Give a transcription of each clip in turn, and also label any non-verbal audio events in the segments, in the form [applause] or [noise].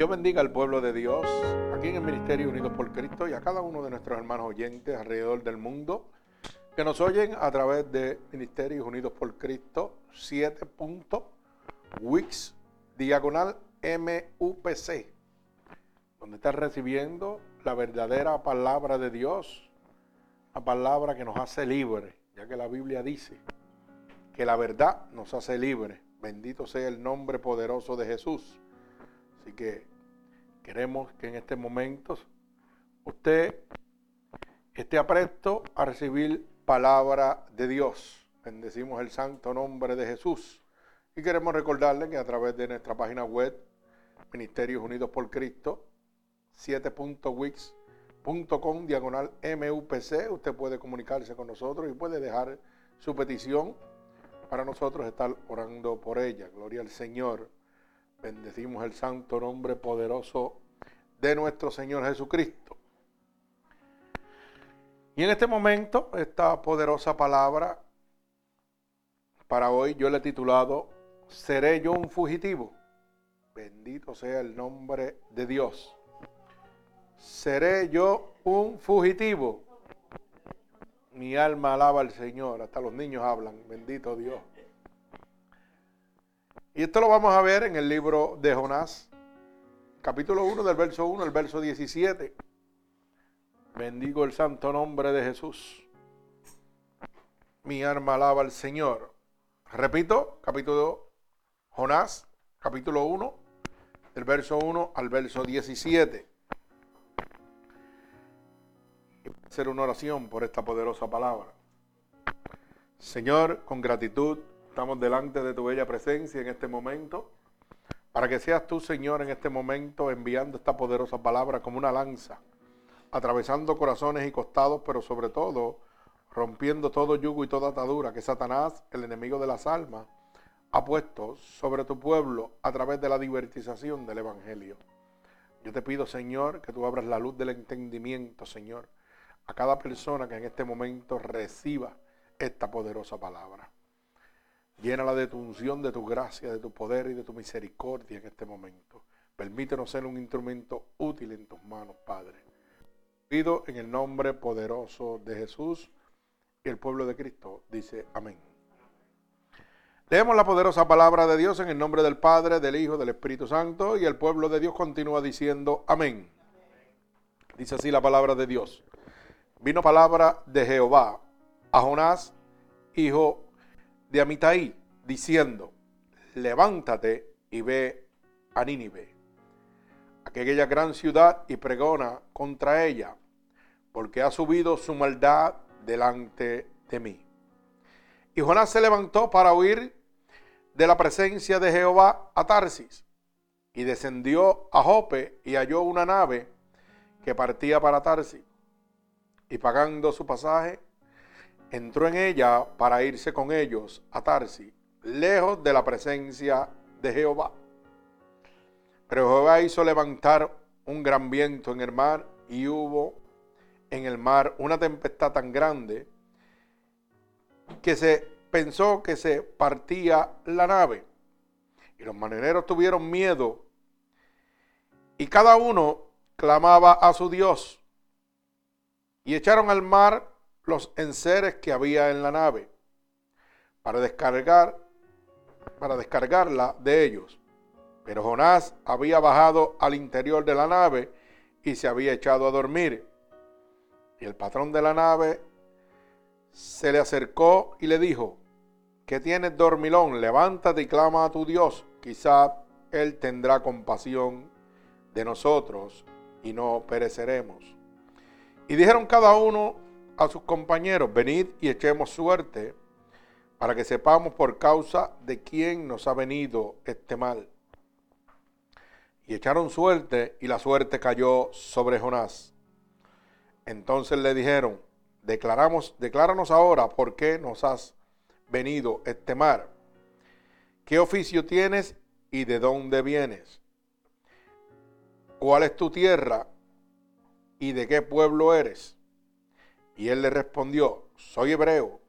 Dios bendiga al pueblo de Dios, aquí en el Ministerio Unidos por Cristo y a cada uno de nuestros hermanos oyentes alrededor del mundo que nos oyen a través de Ministerios Unidos por Cristo 7.wix diagonal MUPC, donde estás recibiendo la verdadera palabra de Dios, la palabra que nos hace libres, ya que la Biblia dice que la verdad nos hace libres. Bendito sea el nombre poderoso de Jesús. Así que queremos que en este momento usted esté apresto a recibir palabra de Dios. Bendecimos el santo nombre de Jesús. Y queremos recordarle que a través de nuestra página web, Ministerios Unidos por Cristo, 7.wix.com, diagonal MUPC, usted puede comunicarse con nosotros y puede dejar su petición para nosotros estar orando por ella. Gloria al Señor. Bendecimos el santo nombre poderoso de nuestro Señor Jesucristo. Y en este momento, esta poderosa palabra para hoy yo le he titulado ¿Seré yo un fugitivo? Bendito sea el nombre de Dios. ¿Seré yo un fugitivo? Mi alma alaba al Señor, hasta los niños hablan, bendito Dios. Y esto lo vamos a ver en el libro de Jonás, capítulo 1 del verso 1 al verso 17. Bendigo el santo nombre de Jesús. Mi alma alaba al Señor. Repito, capítulo Jonás, capítulo 1, del verso 1 al verso 17. hacer una oración por esta poderosa palabra. Señor, con gratitud Estamos delante de tu bella presencia en este momento, para que seas tú, Señor, en este momento enviando esta poderosa palabra como una lanza, atravesando corazones y costados, pero sobre todo rompiendo todo yugo y toda atadura que Satanás, el enemigo de las almas, ha puesto sobre tu pueblo a través de la divertización del Evangelio. Yo te pido, Señor, que tú abras la luz del entendimiento, Señor, a cada persona que en este momento reciba esta poderosa palabra. Llénala de tu unción, de tu gracia, de tu poder y de tu misericordia en este momento. Permítenos ser un instrumento útil en tus manos, Padre. Pido en el nombre poderoso de Jesús y el pueblo de Cristo dice amén. Leemos la poderosa palabra de Dios en el nombre del Padre, del Hijo, del Espíritu Santo y el pueblo de Dios continúa diciendo amén. Dice así la palabra de Dios. Vino palabra de Jehová a Jonás, hijo de Amitai, diciendo, levántate y ve a Nínive, aquella gran ciudad, y pregona contra ella, porque ha subido su maldad delante de mí. Y Jonás se levantó para huir de la presencia de Jehová a Tarsis, y descendió a Jope y halló una nave que partía para Tarsis, y pagando su pasaje, entró en ella para irse con ellos a Tarsi, lejos de la presencia de Jehová. Pero Jehová hizo levantar un gran viento en el mar y hubo en el mar una tempestad tan grande que se pensó que se partía la nave. Y los marineros tuvieron miedo y cada uno clamaba a su Dios. Y echaron al mar los enseres que había en la nave para descargar para descargarla de ellos. Pero Jonás había bajado al interior de la nave y se había echado a dormir. Y el patrón de la nave se le acercó y le dijo, ¿qué tienes dormilón? Levántate y clama a tu Dios. Quizá Él tendrá compasión de nosotros y no pereceremos. Y dijeron cada uno a sus compañeros, venid y echemos suerte para que sepamos por causa de quién nos ha venido este mal. Y echaron suerte y la suerte cayó sobre Jonás. Entonces le dijeron, declaramos, decláranos ahora por qué nos has venido este mal. ¿Qué oficio tienes y de dónde vienes? ¿Cuál es tu tierra y de qué pueblo eres? Y él le respondió, soy hebreo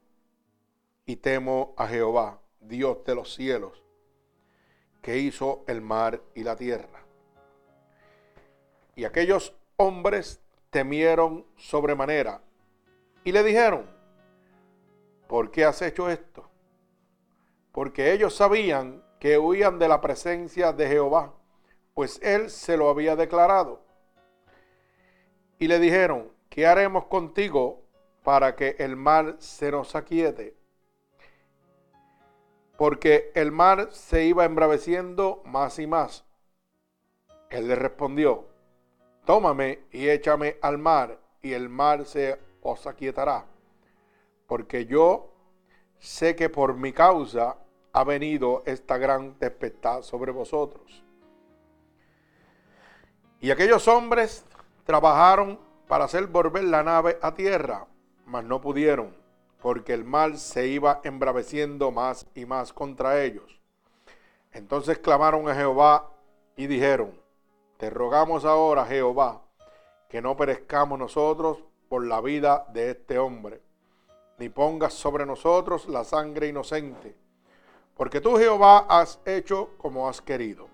y temo a Jehová, Dios de los cielos, que hizo el mar y la tierra. Y aquellos hombres temieron sobremanera y le dijeron, ¿por qué has hecho esto? Porque ellos sabían que huían de la presencia de Jehová, pues él se lo había declarado. Y le dijeron, ¿qué haremos contigo para que el mar se nos aquiete? Porque el mar se iba embraveciendo más y más. Él le respondió, tómame y échame al mar, y el mar se os aquietará. Porque yo sé que por mi causa ha venido esta gran tempestad sobre vosotros. Y aquellos hombres trabajaron para hacer volver la nave a tierra, mas no pudieron, porque el mal se iba embraveciendo más y más contra ellos. Entonces clamaron a Jehová y dijeron, te rogamos ahora, Jehová, que no perezcamos nosotros por la vida de este hombre, ni pongas sobre nosotros la sangre inocente, porque tú, Jehová, has hecho como has querido.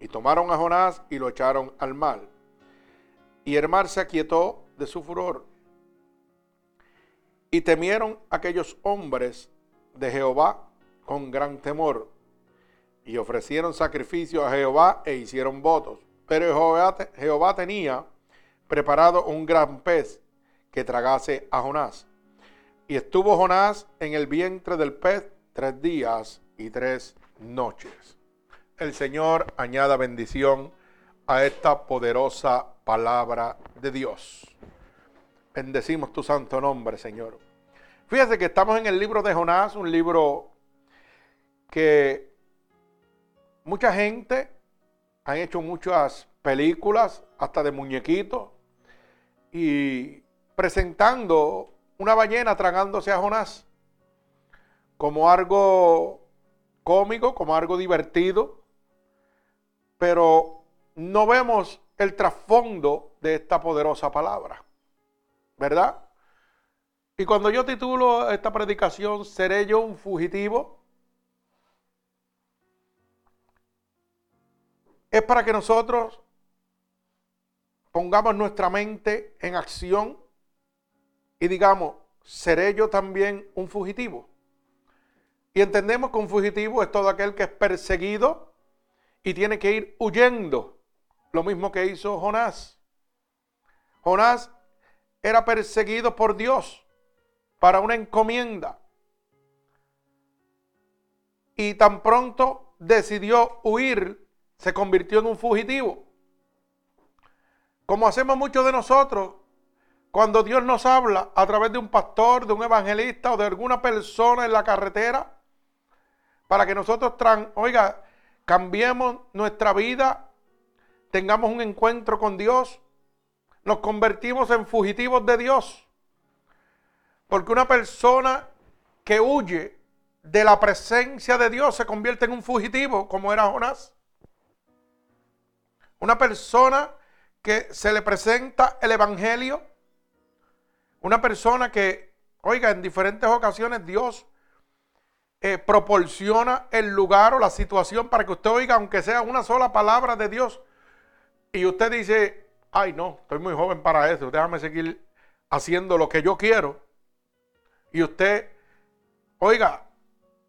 Y tomaron a Jonás y lo echaron al mar. Y el mar se aquietó de su furor. Y temieron aquellos hombres de Jehová con gran temor. Y ofrecieron sacrificio a Jehová e hicieron votos. Pero Jehová, tenía preparado un gran pez que tragase a Jonás. Y estuvo Jonás en el vientre del pez tres días y tres noches. El Señor añada bendición a esta poderosa palabra de Dios. Bendecimos tu santo nombre, Señor. Fíjese que estamos en el libro de Jonás, un libro que mucha gente han hecho muchas películas, hasta de muñequitos, y presentando una ballena tragándose a Jonás como algo cómico, como algo divertido, pero no vemos el trasfondo de esta poderosa palabra, ¿verdad? Y cuando yo titulo esta predicación, ¿seré yo un fugitivo? es para que nosotros pongamos nuestra mente en acción y digamos, ¿seré yo también un fugitivo? Y entendemos que un fugitivo es todo aquel que es perseguido y tiene que ir huyendo. Lo mismo que hizo Jonás. Jonás era perseguido por Dios para una encomienda. Y tan pronto decidió huir se convirtió en un fugitivo. Como hacemos muchos de nosotros cuando Dios nos habla a través de un pastor, de un evangelista o de alguna persona en la carretera, para que nosotros, oiga, cambiemos nuestra vida, tengamos un encuentro con Dios, nos convertimos en fugitivos de Dios. Porque una persona que huye de la presencia de Dios se convierte en un fugitivo, como era Jonás. Una persona que se le presenta el Evangelio. Una persona que, oiga, en diferentes ocasiones Dios eh, proporciona el lugar o la situación para que usted oiga, aunque sea una sola palabra de Dios. Y usted dice, ay no, estoy muy joven para eso, déjame seguir haciendo lo que yo quiero. Y usted, oiga,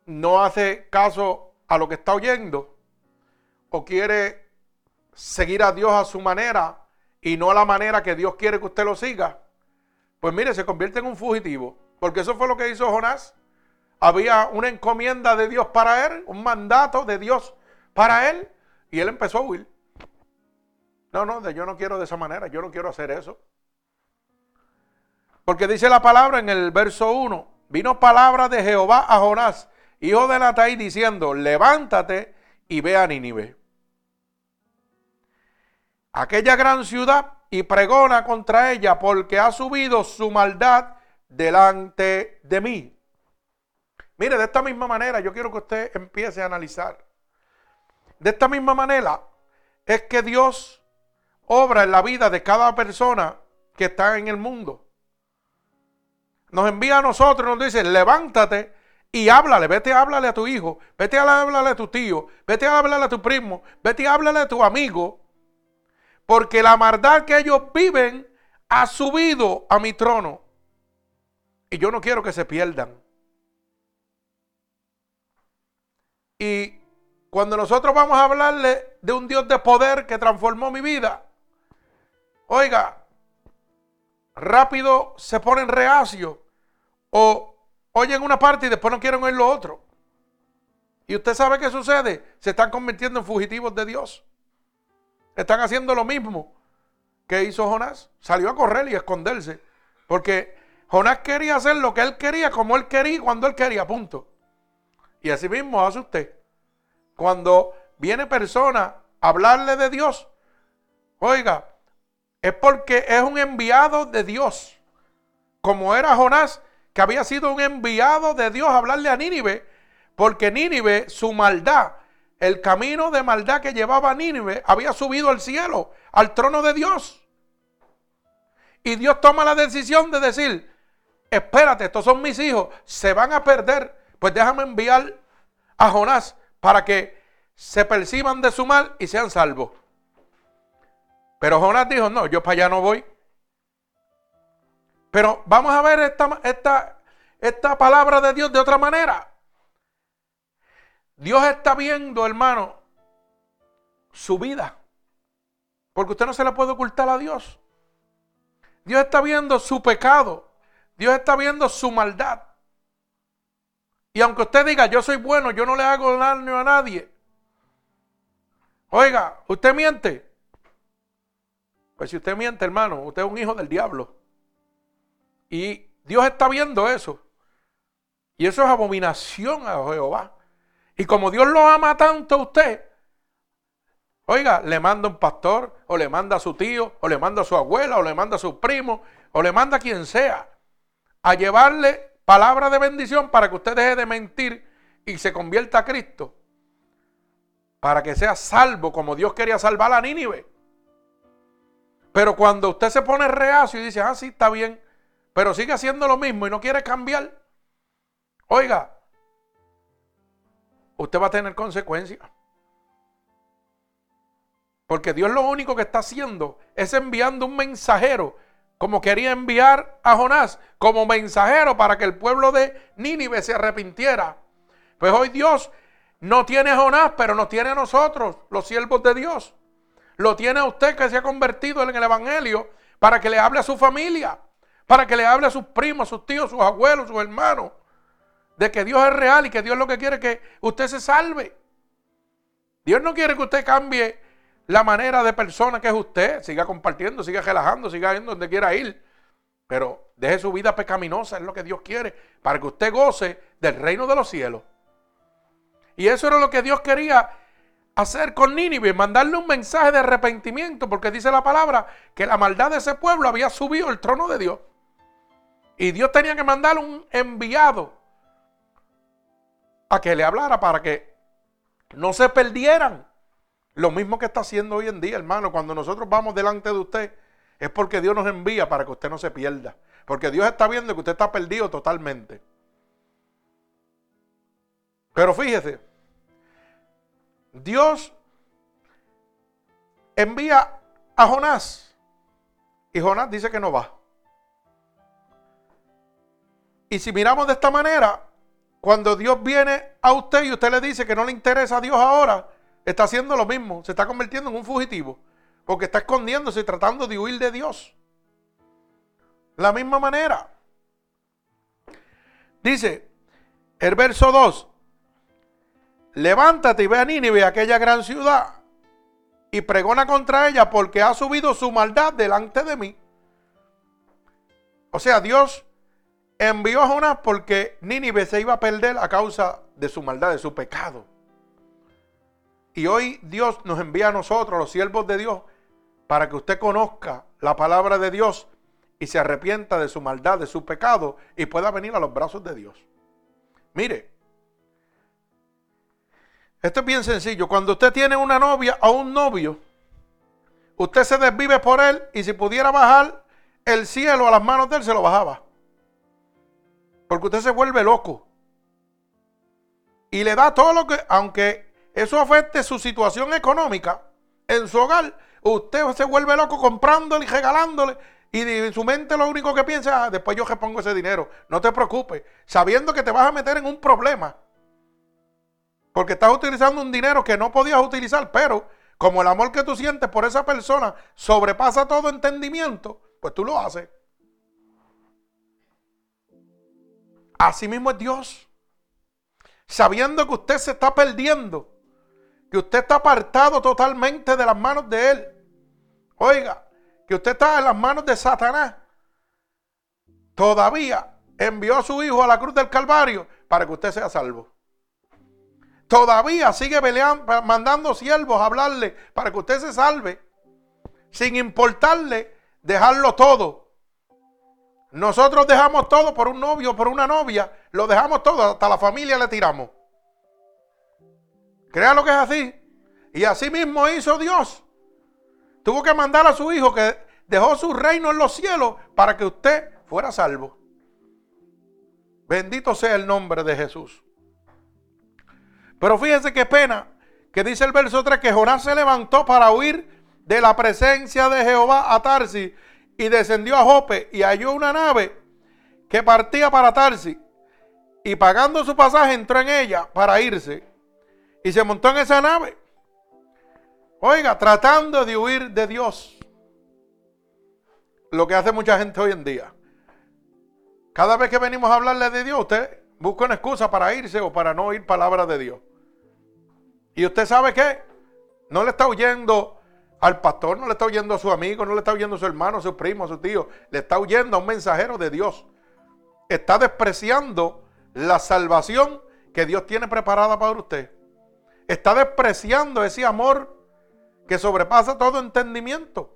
no hace caso a lo que está oyendo o quiere seguir a Dios a su manera y no a la manera que Dios quiere que usted lo siga, pues mire, se convierte en un fugitivo. Porque eso fue lo que hizo Jonás. Había una encomienda de Dios para él, un mandato de Dios para él, y él empezó a huir. No, no, yo no quiero de esa manera, yo no quiero hacer eso. Porque dice la palabra en el verso 1, vino palabra de Jehová a Jonás, hijo de Natai, diciendo, levántate y ve a Nínive aquella gran ciudad y pregona contra ella porque ha subido su maldad delante de mí. Mire, de esta misma manera yo quiero que usted empiece a analizar. De esta misma manera es que Dios obra en la vida de cada persona que está en el mundo. Nos envía a nosotros nos dice, levántate y háblale, vete háblale a tu hijo, vete a háblale a tu tío, vete a háblale a tu primo, vete a háblale a tu amigo, porque la maldad que ellos viven ha subido a mi trono. Y yo no quiero que se pierdan. Y cuando nosotros vamos a hablarle de un Dios de poder que transformó mi vida, oiga, rápido se ponen reacios o oyen una parte y después no quieren oír lo otro. Y usted sabe qué sucede. Se están convirtiendo en fugitivos de Dios. Están haciendo lo mismo que hizo Jonás. Salió a correr y a esconderse. Porque Jonás quería hacer lo que él quería, como él quería, cuando él quería, punto. Y así mismo hace usted. Cuando viene persona a hablarle de Dios, oiga, es porque es un enviado de Dios. Como era Jonás, que había sido un enviado de Dios a hablarle a Nínive, porque Nínive, su maldad, el camino de maldad que llevaba a Nínive, había subido al cielo, al trono de Dios. Y Dios toma la decisión de decir, espérate, estos son mis hijos, se van a perder, pues déjame enviar a Jonás para que se perciban de su mal y sean salvos. Pero Jonás dijo, no, yo para allá no voy. Pero vamos a ver esta, esta, esta palabra de Dios de otra manera. Dios está viendo, hermano, su vida. Porque usted no se la puede ocultar a Dios. Dios está viendo su pecado. Dios está viendo su maldad. Y aunque usted diga, yo soy bueno, yo no le hago daño a nadie. Oiga, usted miente. Pues si usted miente, hermano, usted es un hijo del diablo. Y Dios está viendo eso. Y eso es abominación a Jehová. Y como Dios lo ama tanto a usted, oiga, le manda un pastor, o le manda a su tío, o le manda a su abuela, o le manda a su primo, o le manda a quien sea, a llevarle palabra de bendición para que usted deje de mentir y se convierta a Cristo. Para que sea salvo como Dios quería salvar a Nínive. Pero cuando usted se pone reacio y dice, ah, sí, está bien, pero sigue haciendo lo mismo y no quiere cambiar, oiga, usted va a tener consecuencias. Porque Dios lo único que está haciendo es enviando un mensajero, como quería enviar a Jonás, como mensajero para que el pueblo de Nínive se arrepintiera. Pues hoy Dios no tiene a Jonás, pero nos tiene a nosotros, los siervos de Dios. Lo tiene a usted que se ha convertido en el Evangelio para que le hable a su familia, para que le hable a sus primos, sus tíos, sus abuelos, sus hermanos, de que Dios es real y que Dios lo que quiere es que usted se salve. Dios no quiere que usted cambie la manera de persona que es usted, siga compartiendo, siga relajando, siga yendo donde quiera ir, pero deje su vida pecaminosa, es lo que Dios quiere, para que usted goce del reino de los cielos. Y eso era lo que Dios quería hacer con Nínive, mandarle un mensaje de arrepentimiento, porque dice la palabra que la maldad de ese pueblo había subido el trono de Dios. Y Dios tenía que mandar un enviado a que le hablara para que no se perdieran. Lo mismo que está haciendo hoy en día, hermano, cuando nosotros vamos delante de usted, es porque Dios nos envía para que usted no se pierda. Porque Dios está viendo que usted está perdido totalmente. Pero fíjese, Dios envía a Jonás y Jonás dice que no va. Y si miramos de esta manera, cuando Dios viene a usted y usted le dice que no le interesa a Dios ahora, está haciendo lo mismo, se está convirtiendo en un fugitivo, porque está escondiéndose y tratando de huir de Dios. La misma manera. Dice el verso 2, levántate y ve a Nínive, aquella gran ciudad, y pregona contra ella porque ha subido su maldad delante de mí. O sea, Dios envió a Jonás porque Nínive se iba a perder a causa de su maldad, de su pecado. Y hoy Dios nos envía a nosotros, los siervos de Dios, para que usted conozca la palabra de Dios y se arrepienta de su maldad, de su pecado y pueda venir a los brazos de Dios. Mire, esto es bien sencillo. Cuando usted tiene una novia o un novio, usted se desvive por él y si pudiera bajar el cielo a las manos de él, se lo bajaba. Porque usted se vuelve loco. Y le da todo lo que, aunque eso afecte su situación económica en su hogar, usted se vuelve loco comprándole y regalándole. Y en su mente lo único que piensa, ah, después yo repongo ese dinero. No te preocupes, sabiendo que te vas a meter en un problema. Porque estás utilizando un dinero que no podías utilizar, pero como el amor que tú sientes por esa persona sobrepasa todo entendimiento, pues tú lo haces. Así mismo es Dios. Sabiendo que usted se está perdiendo, que usted está apartado totalmente de las manos de Él. Oiga, que usted está en las manos de Satanás. Todavía envió a su hijo a la cruz del Calvario para que usted sea salvo. Todavía sigue peleando, mandando siervos a hablarle para que usted se salve. Sin importarle dejarlo todo. Nosotros dejamos todo por un novio, por una novia. Lo dejamos todo, hasta la familia le tiramos. Crea lo que es así. Y así mismo hizo Dios. Tuvo que mandar a su hijo que dejó su reino en los cielos para que usted fuera salvo. Bendito sea el nombre de Jesús. Pero fíjense qué pena que dice el verso 3 que Jonás se levantó para huir de la presencia de Jehová a Tarsi y descendió a Jope y halló una nave que partía para Tarsi y pagando su pasaje entró en ella para irse y se montó en esa nave. Oiga, tratando de huir de Dios. Lo que hace mucha gente hoy en día. Cada vez que venimos a hablarle de Dios, usted busca una excusa para irse o para no oír palabra de Dios. Y usted sabe qué? No le está huyendo al pastor, no le está huyendo a su amigo, no le está huyendo a su hermano, a su primo, a su tío. Le está huyendo a un mensajero de Dios. Está despreciando la salvación que Dios tiene preparada para usted. Está despreciando ese amor que sobrepasa todo entendimiento.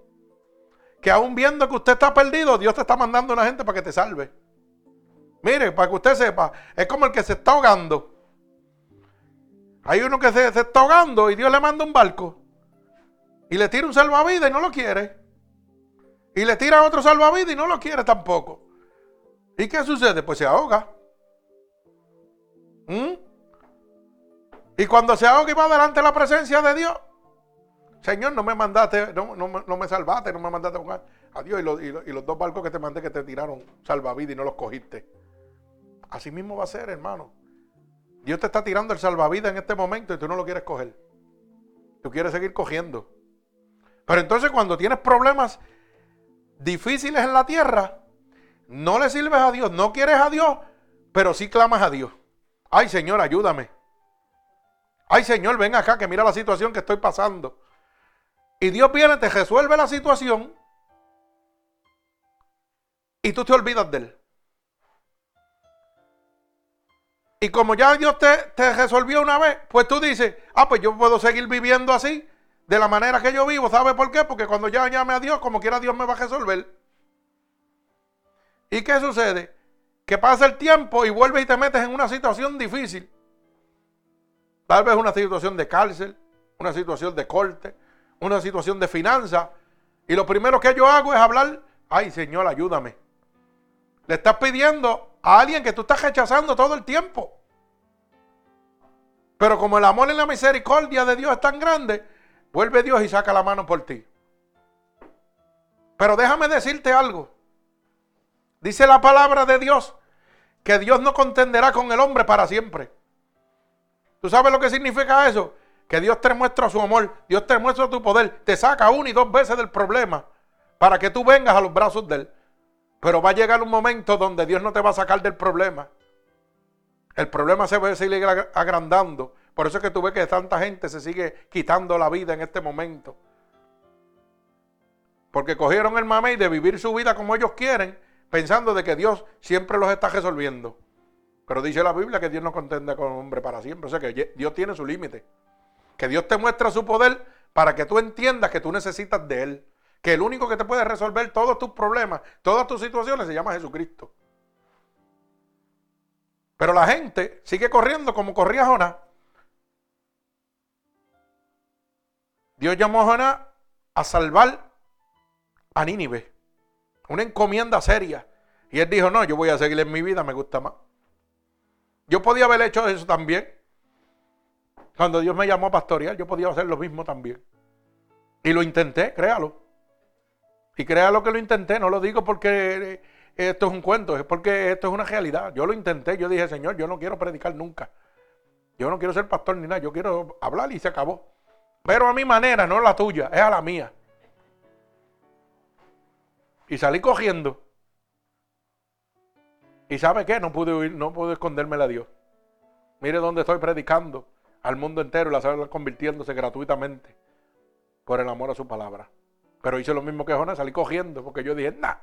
Que aún viendo que usted está perdido, Dios te está mandando a una gente para que te salve. Mire, para que usted sepa, es como el que se está ahogando. Hay uno que se, está ahogando y Dios le manda un barco. Y le tira un salvavidas y no lo quiere. Y le tira otro salvavidas y no lo quiere tampoco. ¿Y qué sucede? Pues se ahoga. ¿Mm? Y cuando se ahoga y va delante de la presencia de Dios, Señor, no me mandaste, no, no, me salvaste, no me mandaste a jugar a Dios. Y y, los, dos barcos que te mandé que te tiraron salvavidas y no los cogiste. Así mismo va a ser, hermano. Dios te está tirando el salvavidas en este momento y tú no lo quieres coger. Tú quieres seguir cogiendo. Pero entonces cuando tienes problemas difíciles en la tierra, no le sirves a Dios, no quieres a Dios, pero sí clamas a Dios. Ay Señor, ayúdame. Ay Señor, ven acá que mira la situación que estoy pasando. Y Dios viene, te resuelve la situación y tú te olvidas de Él. Y como ya Dios te, te resolvió una vez, pues tú dices, ah, pues yo puedo seguir viviendo así de la manera que yo vivo. ¿Sabe por qué? Porque cuando ya llame a Dios, como quiera Dios me va a resolver. ¿Y qué sucede? Que pasa el tiempo y vuelves y te metes en una situación difícil. Tal vez una situación de cárcel, una situación de corte, una situación de finanzas. Y lo primero que yo hago es hablar, ay Señor, ayúdame. Le estás pidiendo a alguien que tú estás rechazando todo el tiempo. Pero como el amor y la misericordia de Dios es tan grande, Vuelve Dios y saca la mano por ti. Pero déjame decirte algo. Dice la palabra de Dios que Dios no contenderá con el hombre para siempre. ¿Tú sabes lo que significa eso? Que Dios te muestra su amor, Dios te muestra tu poder, te saca una y dos veces del problema para que tú vengas a los brazos de Él. Pero va a llegar un momento donde Dios no te va a sacar del problema. El problema se va a seguir agrandando por eso es que tú ves que tanta gente se sigue quitando la vida en este momento. Porque cogieron el mamey de vivir su vida como ellos quieren, pensando de que Dios siempre los está resolviendo. Pero dice la Biblia que Dios no contende con hombre para siempre. O sea que Dios tiene su límite. Que Dios te muestra su poder para que tú entiendas que tú necesitas de Él. Que el único que te puede resolver todos tus problemas, todas tus situaciones, se llama Jesucristo. Pero la gente sigue corriendo como corría Jonás. Dios llamó a Jonás a salvar a Nínive. Una encomienda seria. Y él dijo, no, yo voy a seguir en mi vida, me gusta más. Yo podía haber hecho eso también. Cuando Dios me llamó a pastorear, yo podía hacer lo mismo también. Y lo intenté, créalo. Y créalo que lo intenté, no lo digo porque esto es un cuento, es porque esto es una realidad. Yo lo intenté, yo dije, Señor, yo no quiero predicar nunca. Yo no quiero ser pastor ni nada, yo quiero hablar y se acabó. Pero a mi manera, no la tuya, es a la mía. Y salí cogiendo. ¿Y sabe qué? No pude huir, no pude esconderme a Dios. Mire dónde estoy predicando al mundo entero y la sala convirtiéndose gratuitamente por el amor a su palabra. Pero hice lo mismo que Jonás, salí cogiendo porque yo dije, nah,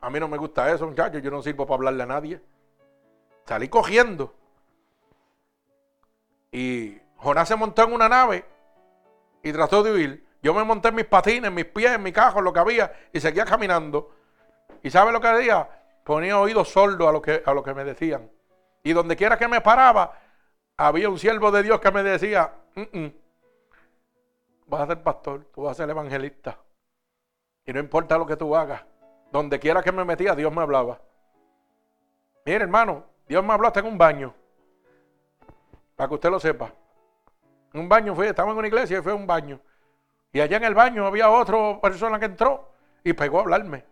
a mí no me gusta eso, muchachos, yo no sirvo para hablarle a nadie. Salí cogiendo. Y Jonás se montó en una nave y trató de huir. Yo me monté en mis patines, en mis pies, en mi cajo, lo que había, y seguía caminando. ¿Y sabe lo que hacía? Ponía oídos sordos a lo que, a lo que me decían. Y donde quiera que me paraba, había un siervo de Dios que me decía, vas a ser pastor, tú vas a ser evangelista. Y no importa lo que tú hagas, donde quiera que me metía, Dios me hablaba. Mire, hermano, Dios me habló hasta en un baño. Para que usted lo sepa. Un baño fui, estaba en una iglesia y fue a un baño. Y allá en el baño había otra persona que entró y pegó a hablarme.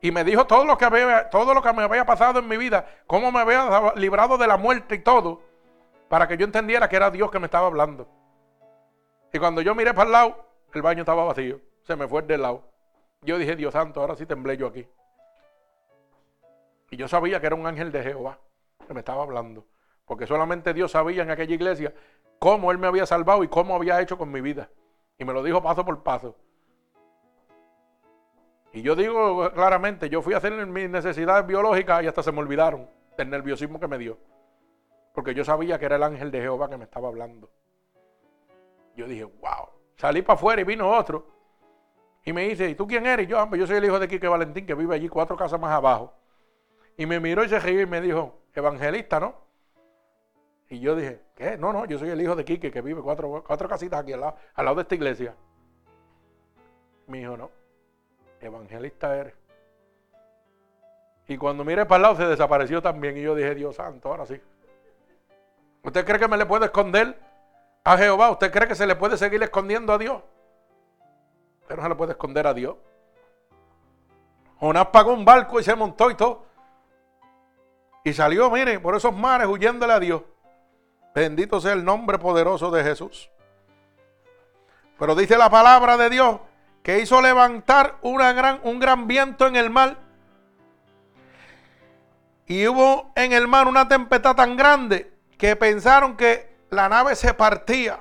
Y me dijo todo lo que había, todo lo que me había pasado en mi vida, cómo me había librado de la muerte y todo, para que yo entendiera que era Dios que me estaba hablando. Y cuando yo miré para el lado, el baño estaba vacío. Se me fue del lado. Yo dije, Dios santo, ahora sí temblé yo aquí. Y yo sabía que era un ángel de Jehová que me estaba hablando. Porque solamente Dios sabía en aquella iglesia cómo Él me había salvado y cómo había hecho con mi vida. Y me lo dijo paso por paso. Y yo digo claramente, yo fui a hacer mis necesidades biológicas y hasta se me olvidaron del nerviosismo que me dio. Porque yo sabía que era el ángel de Jehová que me estaba hablando. Yo dije, wow. Salí para afuera y vino otro. Y me dice, ¿y tú quién eres? Y yo, yo soy el hijo de Quique Valentín, que vive allí cuatro casas más abajo. Y me miró y se rió y me dijo, evangelista, ¿no? Y yo dije, ¿qué? No, no, yo soy el hijo de Quique, que vive cuatro, cuatro casitas aquí al lado, al lado de esta iglesia. Me dijo, no, evangelista eres. Y cuando miré para el lado se desapareció también. Y yo dije, Dios santo, ahora sí. ¿Usted cree que me le puede esconder a Jehová? ¿Usted cree que se le puede seguir escondiendo a Dios? Usted no se le puede esconder a Dios. Jonás pagó un barco y se montó y todo. Y salió, mire, por esos mares huyéndole a Dios. Bendito sea el nombre poderoso de Jesús. Pero dice la palabra de Dios que hizo levantar un gran viento en el mar. Y hubo en el mar una tempestad tan grande que pensaron que la nave se partía.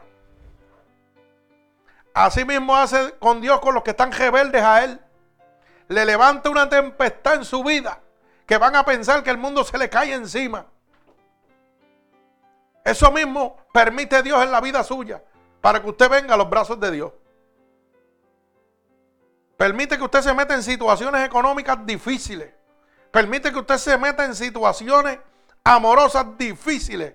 Así mismo hace con Dios con los que están rebeldes a Él. Le levanta una tempestad en su vida que van a pensar que el mundo se le cae encima. Eso mismo permite Dios en la vida suya para que usted venga a los brazos de Dios. Permite que usted se meta en situaciones económicas difíciles. Permite que usted se meta en situaciones amorosas difíciles.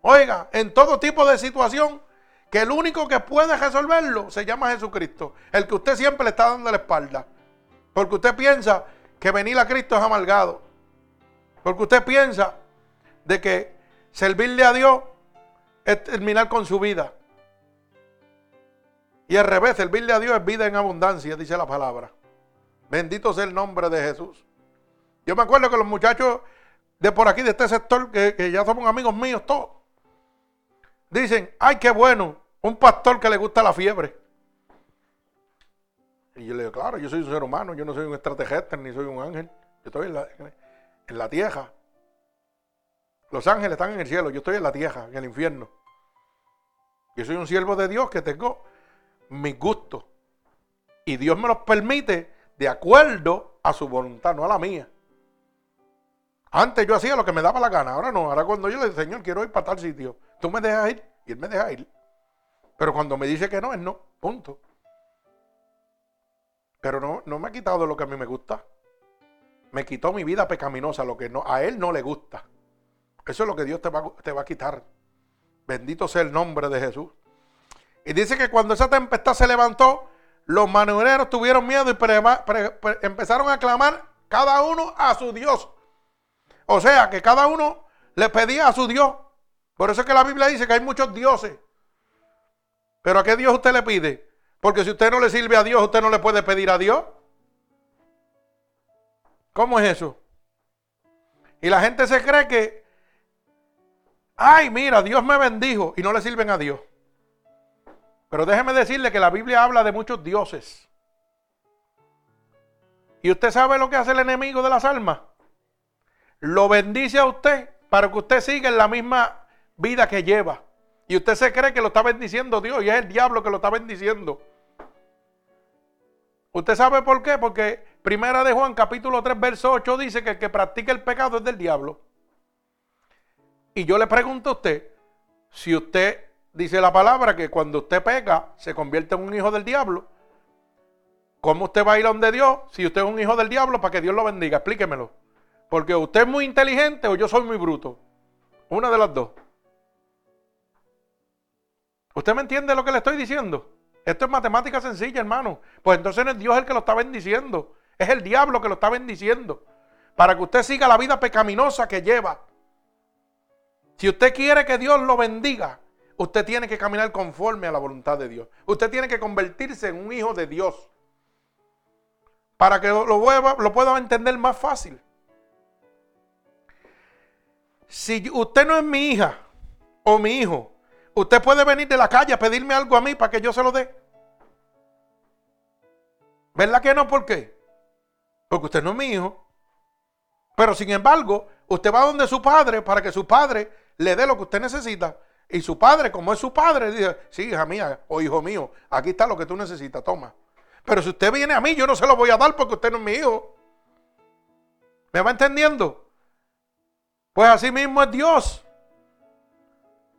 Oiga, en todo tipo de situación, que el único que puede resolverlo se llama Jesucristo. El que usted siempre le está dando la espalda. Porque usted piensa que venir a Cristo es amargado. Porque usted piensa de que Servirle a Dios es terminar con su vida. Y al revés, servirle a Dios es vida en abundancia, dice la palabra. Bendito sea el nombre de Jesús. Yo me acuerdo que los muchachos de por aquí, de este sector, que, ya somos amigos míos todos, dicen, ay, qué bueno, un pastor que le gusta la fiebre. Y yo le digo, claro, yo soy un ser humano, yo no soy un extraterrestre ni soy un ángel. Yo estoy en la, en la tierra. Los ángeles están en el cielo, yo estoy en la tierra, en el infierno. Yo soy un siervo de Dios que tengo mis gustos. Y Dios me los permite de acuerdo a su voluntad, no a la mía. Antes yo hacía lo que me daba la gana, ahora no. Ahora cuando yo le digo, Señor, quiero ir para tal sitio, tú me dejas ir y Él me deja ir. Pero cuando me dice que no, es no, punto. Pero no, no me ha quitado lo que a mí me gusta. Me quitó mi vida pecaminosa, lo que no, a Él no le gusta. Eso es lo que Dios te va, a quitar. Bendito sea el nombre de Jesús. Y dice que cuando esa tempestad se levantó, los marineros tuvieron miedo y empezaron a clamar cada uno a su Dios. O sea, que cada uno le pedía a su Dios. Por eso es que la Biblia dice que hay muchos dioses. Pero ¿a qué Dios usted le pide? Porque si usted no le sirve a Dios, usted no le puede pedir a Dios. ¿Cómo es eso? Y la gente se cree que, ay, mira, Dios me bendijo y no le sirven a Dios. Pero déjeme decirle que la Biblia habla de muchos dioses. ¿Y usted sabe lo que hace el enemigo de las almas? Lo bendice a usted para que usted siga en la misma vida que lleva. Y usted se cree que lo está bendiciendo Dios y es el diablo que lo está bendiciendo. ¿Usted sabe por qué? Porque Primera de Juan capítulo 3 verso 8 dice que el que practica el pecado es del diablo. Y yo le pregunto a usted, si usted dice la palabra que cuando usted peca se convierte en un hijo del diablo, ¿cómo usted va a ir donde Dios si usted es un hijo del diablo para que Dios lo bendiga? Explíquemelo. Porque usted es muy inteligente o yo soy muy bruto. Una de las dos. ¿Usted me entiende lo que le estoy diciendo? Esto es matemática sencilla, hermano. Pues entonces no es Dios el que lo está bendiciendo. Es el diablo que lo está bendiciendo. Para que usted siga la vida pecaminosa que lleva. Si usted quiere que Dios lo bendiga, usted tiene que caminar conforme a la voluntad de Dios. Usted tiene que convertirse en un hijo de Dios. Para que lo, lo pueda entender más fácil. Si usted no es mi hija o mi hijo, usted puede venir de la calle a pedirme algo a mí para que yo se lo dé. ¿Verdad que no? ¿Por qué? Porque usted no es mi hijo. Pero sin embargo, usted va donde su padre para que su padre le dé lo que usted necesita. Y su padre, como es su padre, dice, sí, hija mía o hijo mío, aquí está lo que tú necesitas, toma. Pero si usted viene a mí, yo no se lo voy a dar porque usted no es mi hijo. ¿Me va entendiendo? Pues así mismo es Dios.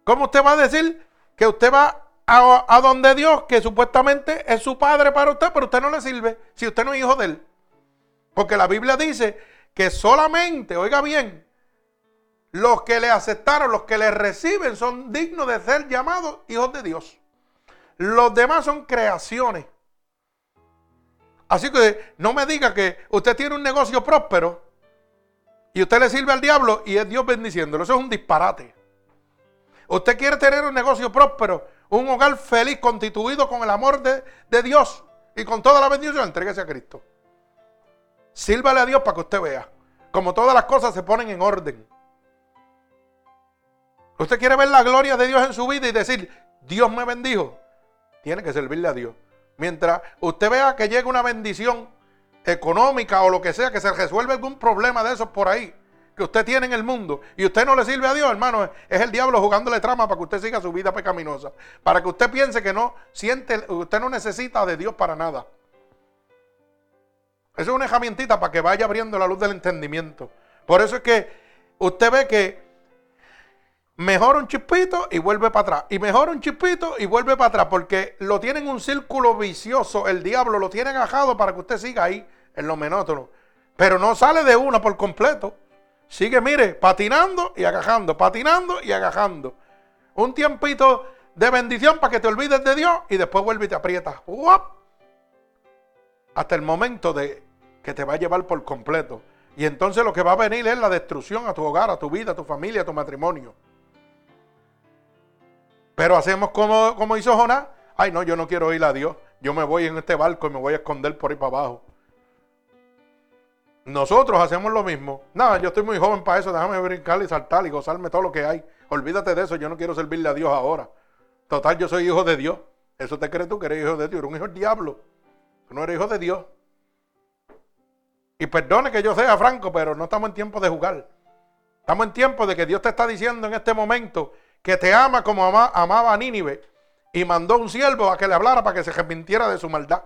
¿Cómo usted va a decir que usted va a, donde Dios, que supuestamente es su padre para usted, pero usted no le sirve si usted no es hijo de él? Porque la Biblia dice que solamente, oiga bien, los que le aceptaron, los que le reciben, son dignos de ser llamados hijos de Dios. Los demás son creaciones. Así que no me diga que usted tiene un negocio próspero y usted le sirve al diablo y es Dios bendiciéndolo. Eso es un disparate. Usted quiere tener un negocio próspero, un hogar feliz, constituido con el amor de, Dios y con toda la bendición, entréguese a Cristo. Sírvale a Dios para que usted vea. Como todas las cosas se ponen en orden. Usted quiere ver la gloria de Dios en su vida y decir, Dios me bendijo. Tiene que servirle a Dios. Mientras usted vea que llega una bendición económica o lo que sea, que se resuelve algún problema de esos por ahí que usted tiene en el mundo y usted no le sirve a Dios, hermano, es el diablo jugándole trama para que usted siga su vida pecaminosa. Para que usted piense que no siente, usted no necesita de Dios para nada. Eso es una herramientita para que vaya abriendo la luz del entendimiento. Por eso es que usted ve que mejora un chispito y vuelve para atrás. Y mejora un chispito y vuelve para atrás. Porque lo tienen un círculo vicioso. El diablo lo tiene agajado para que usted siga ahí en lo monótono. Pero no sale de una por completo. Sigue, mire, patinando y agajando, patinando y agajando. Un tiempito de bendición para que te olvides de Dios y después vuelve y te aprieta. Hasta el momento de que te va a llevar por completo. Y entonces lo que va a venir es la destrucción a tu hogar, a tu vida, a tu familia, a tu matrimonio. Pero hacemos como, como hizo Jonás. Ay, no, yo no quiero ir a Dios. Yo me voy en este barco y me voy a esconder por ahí para abajo. Nosotros hacemos lo mismo. Nada, yo estoy muy joven para eso. Déjame brincar y saltar y gozarme todo lo que hay. Olvídate de eso. Yo no quiero servirle a Dios ahora. Total, yo soy hijo de Dios. ¿Eso te crees tú que eres hijo de Dios? Eres un hijo del diablo. No eres hijo de Dios. Y perdone que yo sea franco, pero no estamos en tiempo de jugar. Estamos en tiempo de que Dios te está diciendo en este momento que te ama como amaba a Nínive y mandó un siervo a que le hablara para que se arrepintiera de su maldad.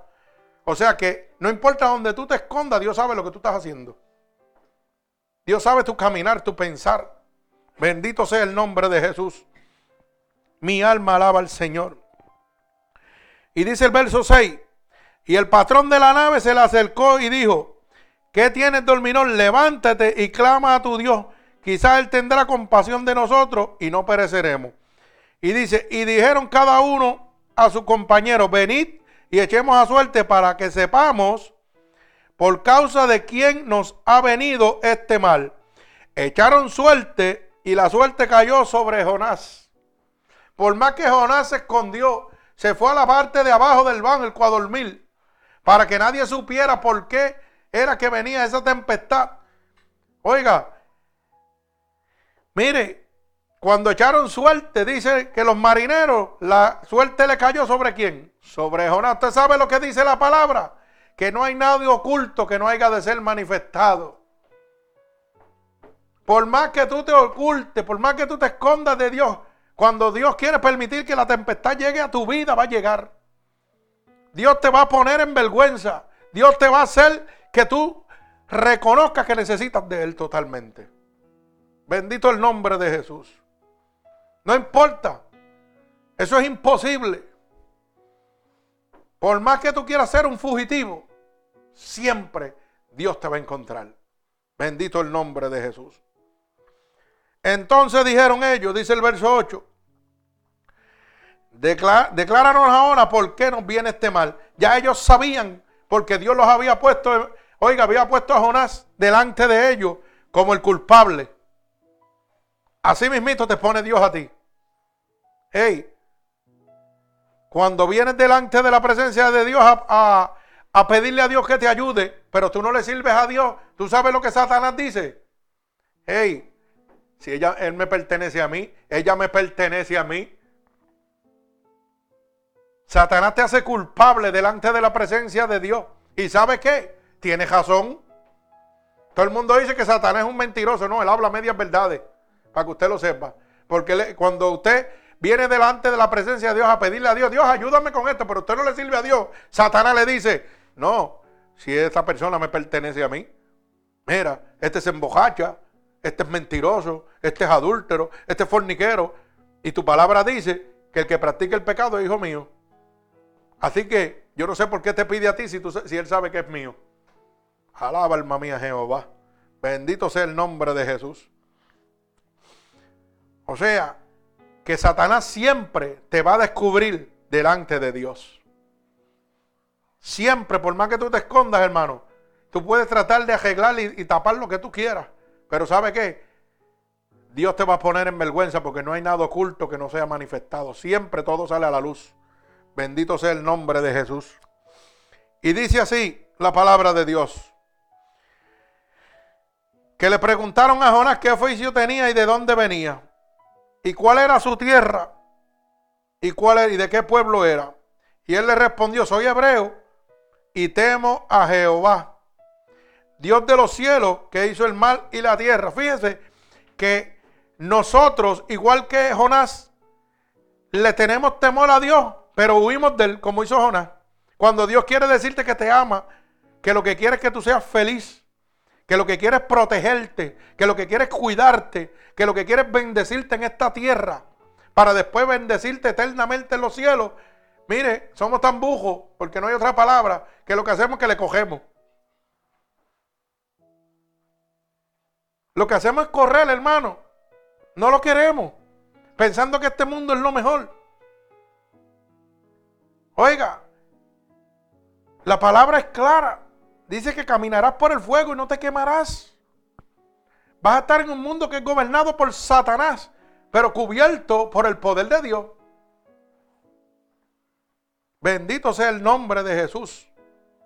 O sea que no importa donde tú te escondas, Dios sabe lo que tú estás haciendo. Dios sabe tu caminar, tu pensar. Bendito sea el nombre de Jesús. Mi alma alaba al Señor. Y dice el verso 6, y el patrón de la nave se le acercó y dijo, ¿Qué tienes, dorminón? Levántate y clama a tu Dios. Quizás Él tendrá compasión de nosotros y no pereceremos. Y dice, y dijeron cada uno a su compañero, venid y echemos a suerte para que sepamos por causa de quién nos ha venido este mal. Echaron suerte y la suerte cayó sobre Jonás. Por más que Jonás se escondió, se fue a la parte de abajo del banco, el dormir, para que nadie supiera por qué era que venía esa tempestad. Oiga, mire, cuando echaron suerte, dice que los marineros, la suerte le cayó sobre quién? Sobre Jonás. ¿Usted sabe lo que dice la palabra? Que no hay nada oculto que no haya de ser manifestado. Por más que tú te ocultes, por más que tú te escondas de Dios, cuando Dios quiere permitir que la tempestad llegue a tu vida, va a llegar. Dios te va a poner en vergüenza. Dios te va a hacer que tú reconozcas que necesitas de Él totalmente. Bendito el nombre de Jesús. No importa. Eso es imposible. Por más que tú quieras ser un fugitivo, siempre Dios te va a encontrar. Bendito el nombre de Jesús. Entonces dijeron ellos, dice el verso 8, decláranos ahora por qué nos viene este mal. Ya ellos sabían, porque Dios los había puesto, oiga, había puesto a Jonás delante de ellos como el culpable. Así mismito te pone Dios a ti. Hey, cuando vienes delante de la presencia de Dios a, pedirle a Dios que te ayude, pero tú no le sirves a Dios, tú sabes lo que Satanás dice. Hey, si ella, él me pertenece a mí, ella me pertenece a mí. Satanás te hace culpable delante de la presencia de Dios. ¿Y sabe qué? Tiene razón. Todo el mundo dice que Satanás es un mentiroso. No, él habla medias verdades. Para que usted lo sepa. Porque cuando usted viene delante de la presencia de Dios a pedirle a Dios, Dios, ayúdame con esto, pero usted no le sirve a Dios. Satanás le dice, no, si esta persona me pertenece a mí. Mira, este se embojacha, este es mentiroso, este es adúltero, este es forniquero. Y tu palabra dice que el que practica el pecado es hijo mío. Así que yo no sé por qué te pide a ti si, tú, si él sabe que es mío. Alaba alma mía Jehová. Bendito sea el nombre de Jesús. O sea, que Satanás siempre te va a descubrir delante de Dios. Siempre, por más que tú te escondas, hermano, tú puedes tratar de arreglar y, y tapar lo que tú quieras. Pero ¿sabe qué? Dios te va a poner en vergüenza porque no hay nada oculto que no sea manifestado. Siempre todo sale a la luz. Bendito sea el nombre de Jesús. Y dice así la palabra de Dios. Que le preguntaron a Jonás qué oficio tenía y de dónde venía. Y cuál era su tierra. Y, cuál y de qué pueblo era. Y él le respondió, soy hebreo y temo a Jehová Dios de los cielos que hizo el mar y la tierra. Fíjense que nosotros, igual que Jonás, le tenemos temor a Dios, pero huimos de él, como hizo Jonás. Cuando Dios quiere decirte que te ama, que lo que quiere es que tú seas feliz, que lo que quiere es protegerte, que lo que quiere es cuidarte, que lo que quiere es bendecirte en esta tierra, para después bendecirte eternamente en los cielos. Mire, somos tan bujos, porque no hay otra palabra, que lo que hacemos es que le cogemos. Lo que hacemos es correr, hermano. No lo queremos. Pensando que este mundo es lo mejor. Oiga, la palabra es clara. Dice que caminarás por el fuego y no te quemarás. Vas a estar en un mundo que es gobernado por Satanás, pero cubierto por el poder de Dios. Bendito sea el nombre de Jesús.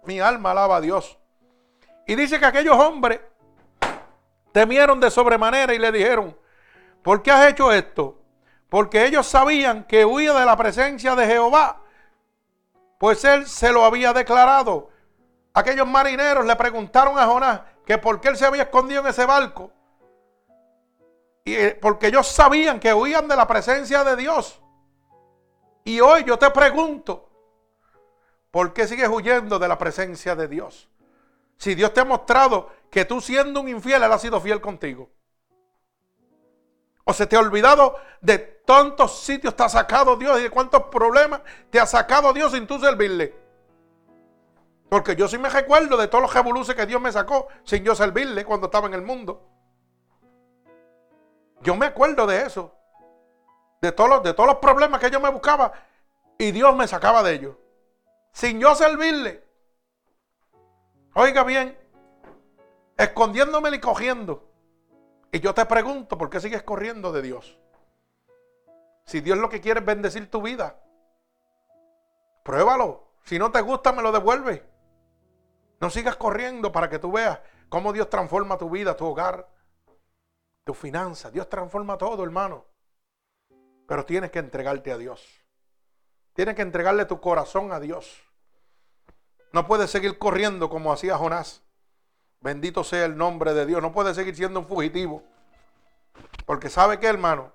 Mi alma alaba a Dios. Y dice que aquellos hombres temieron de sobremanera y le dijeron, ¿por qué has hecho esto? Porque ellos sabían que huía de la presencia de Jehová, pues él se lo había declarado. Aquellos marineros le preguntaron a Jonás que por qué él se había escondido en ese barco. Y eh, porque ellos sabían que huían de la presencia de Dios. Y hoy yo te pregunto, ¿por qué sigues huyendo de la presencia de Dios? Si Dios te ha mostrado que tú siendo un infiel, Él ha sido fiel contigo. O se te ha olvidado de tantos sitios te ha sacado Dios y de cuántos problemas te ha sacado Dios sin tú servirle. Porque yo sí me recuerdo de todos los revoluces que Dios me sacó sin yo servirle cuando estaba en el mundo. Yo me acuerdo de eso. De todos los, de todos los problemas que yo me buscaba y Dios me sacaba de ellos. Sin yo servirle. Oiga bien, escondiéndome y cogiendo. Y yo te pregunto, ¿por qué sigues corriendo de Dios? Si Dios lo que quiere es bendecir tu vida. Pruébalo. Si no te gusta, me lo devuelve. No sigas corriendo para que tú veas cómo Dios transforma tu vida, tu hogar, tu finanzas. Dios transforma todo, hermano. Pero tienes que entregarte a Dios. Tienes que entregarle tu corazón a Dios. No puedes seguir corriendo como hacía Jonás. Bendito sea el nombre de Dios. No puedes seguir siendo un fugitivo. Porque sabe que, hermano,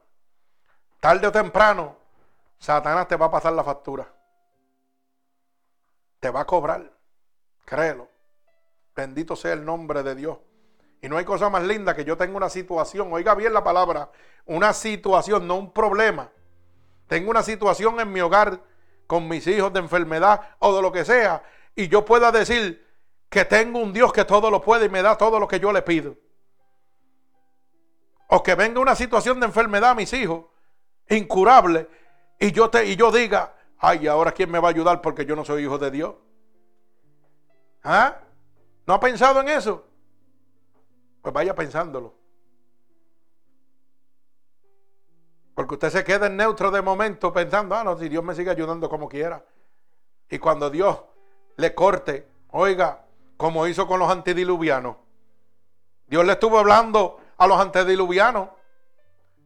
tarde o temprano, Satanás te va a pasar la factura. Te va a cobrar. Créelo. Bendito sea el nombre de Dios. Y no hay cosa más linda que yo tenga una situación, oiga bien la palabra, una situación, no un problema. Tengo una situación en mi hogar con mis hijos de enfermedad o de lo que sea. Y yo pueda decir que tengo un Dios que todo lo puede y me da todo lo que yo le pido. O que venga una situación de enfermedad a mis hijos, incurable, y yo, te, y yo diga, ay, ahora quién me va a ayudar porque yo no soy hijo de Dios. ¿Ah? ¿No ha pensado en eso? Pues vaya pensándolo. Porque usted se queda en neutro de momento pensando, ah, no, si Dios me sigue ayudando como quiera. Y cuando Dios le corte, oiga, como hizo con los antediluvianos. Dios le estuvo hablando a los antediluvianos.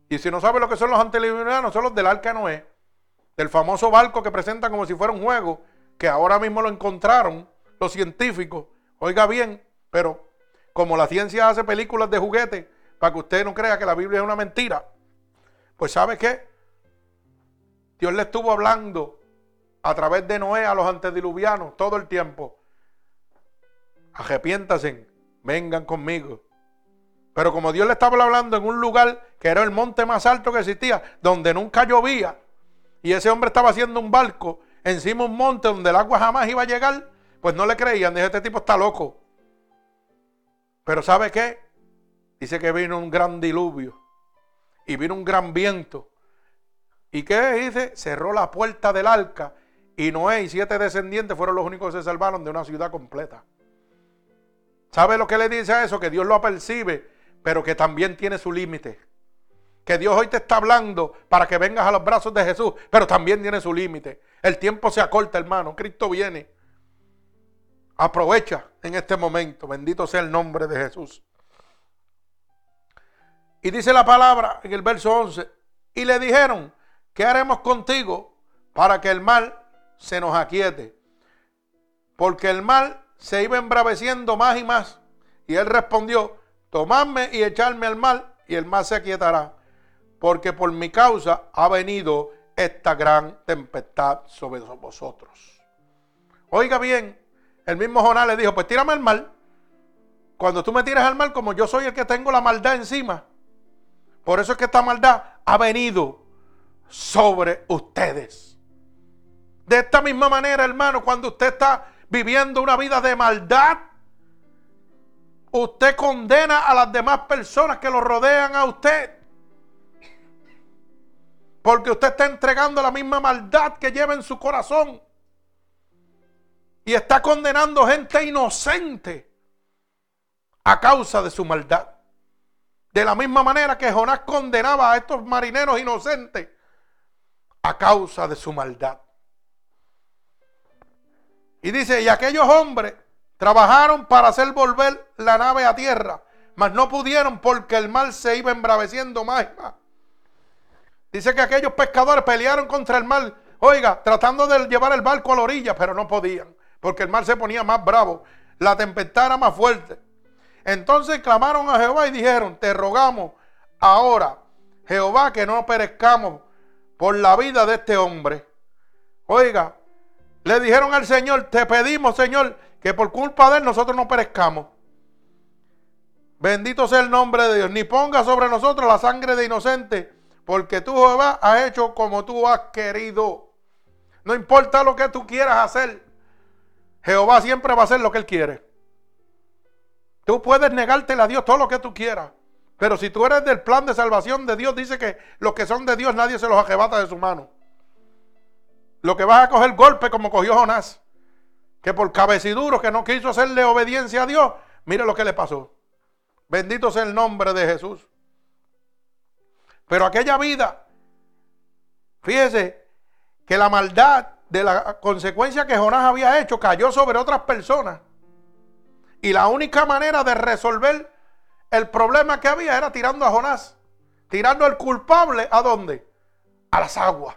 Y si no sabe lo que son los antediluvianos, son los del arca Noé. Del famoso barco que presenta como si fuera un juego, que ahora mismo lo encontraron los científicos. Oiga bien, pero como la ciencia hace películas de juguete, para que usted no crea que la Biblia es una mentira, pues ¿sabe qué? Dios le estuvo hablando a través de Noé a los antediluvianos todo el tiempo. Arrepiéntanse, vengan conmigo. Pero como Dios le estaba hablando en un lugar que era el monte más alto que existía, donde nunca llovía, y ese hombre estaba haciendo un barco encima de un monte donde el agua jamás iba a llegar, pues no le creían, dije, este tipo está loco. Pero ¿sabe qué? Dice que vino un gran diluvio y vino un gran viento. ¿Y qué dice? Cerró la puerta del arca y Noé y siete descendientes fueron los únicos que se salvaron de una ciudad completa. ¿Sabe lo que le dice a eso? Que Dios lo percibe, pero que también tiene su límite. Que Dios hoy te está hablando para que vengas a los brazos de Jesús, pero también tiene su límite. El tiempo se acorta, hermano. Cristo viene. Aprovecha en este momento. Bendito sea el nombre de Jesús. Y dice la palabra en el verso 11. Y le dijeron, ¿qué haremos contigo para que el mal se nos aquiete? Porque el mal se iba embraveciendo más y más. Y él respondió, tomadme y echarme al mal y el mal se aquietará. Porque por mi causa ha venido esta gran tempestad sobre vosotros. Oiga bien, el mismo Jonás le dijo, pues tírame al mal. Cuando tú me tiras al mal, como yo soy el que tengo la maldad encima. Por eso es que esta maldad ha venido sobre ustedes. De esta misma manera, hermano, cuando usted está viviendo una vida de maldad, usted condena a las demás personas que lo rodean a usted. Porque usted está entregando la misma maldad que lleva en su corazón. Y está condenando gente inocente a causa de su maldad. De la misma manera que Jonás condenaba a estos marineros inocentes a causa de su maldad. Y dice, y aquellos hombres trabajaron para hacer volver la nave a tierra, mas no pudieron porque el mar se iba embraveciendo más y más. Dice que aquellos pescadores pelearon contra el mar, oiga, tratando de llevar el barco a la orilla, pero no podían, porque el mar se ponía más bravo, la tempestad era más fuerte. Entonces clamaron a Jehová y dijeron, te rogamos ahora, Jehová, que no perezcamos por la vida de este hombre. Oiga, le dijeron al Señor, te pedimos, Señor, que por culpa de él nosotros no perezcamos. Bendito sea el nombre de Dios. Ni ponga sobre nosotros la sangre de inocente, porque tú, Jehová, has hecho como tú has querido. No importa lo que tú quieras hacer, Jehová siempre va a hacer lo que él quiere. Tú puedes negártele a Dios todo lo que tú quieras. Pero si tú eres del plan de salvación de Dios, dice que los que son de Dios nadie se los arrebata de su mano. Lo que vas a coger golpe como cogió Jonás. Que por cabeciduro que no quiso hacerle obediencia a Dios, mire lo que le pasó. Bendito sea el nombre de Jesús. Pero aquella vida, fíjese que la maldad de la consecuencia que Jonás había hecho cayó sobre otras personas. Y la única manera de resolver el problema que había era tirando a Jonás. Tirando al culpable a dónde? A las aguas.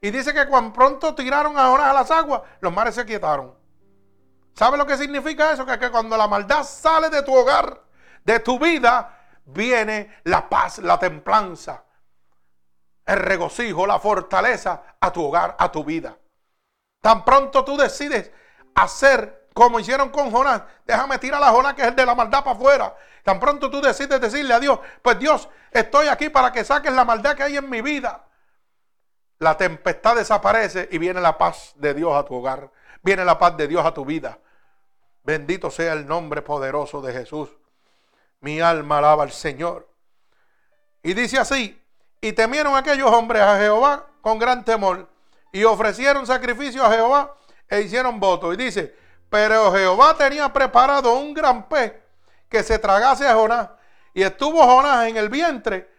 Y dice que cuando pronto tiraron a Jonás a las aguas, los mares se quietaron. ¿Sabe lo que significa eso? Que, que cuando la maldad sale de tu hogar, de tu vida, viene la paz, la templanza, el regocijo, la fortaleza a tu hogar, a tu vida. Tan pronto tú decides hacer como hicieron con Jonás, déjame tirar a Jonás que es el de la maldad para afuera. Tan pronto tú decides decirle a Dios, pues Dios, estoy aquí para que saques la maldad que hay en mi vida. La tempestad desaparece y viene la paz de Dios a tu hogar. Viene la paz de Dios a tu vida. Bendito sea el nombre poderoso de Jesús. Mi alma alaba al Señor. Y dice así, y temieron aquellos hombres a Jehová con gran temor y ofrecieron sacrificio a Jehová e hicieron voto. Y dice, pero Jehová tenía preparado un gran pez que se tragase a Jonás. Y estuvo Jonás en el vientre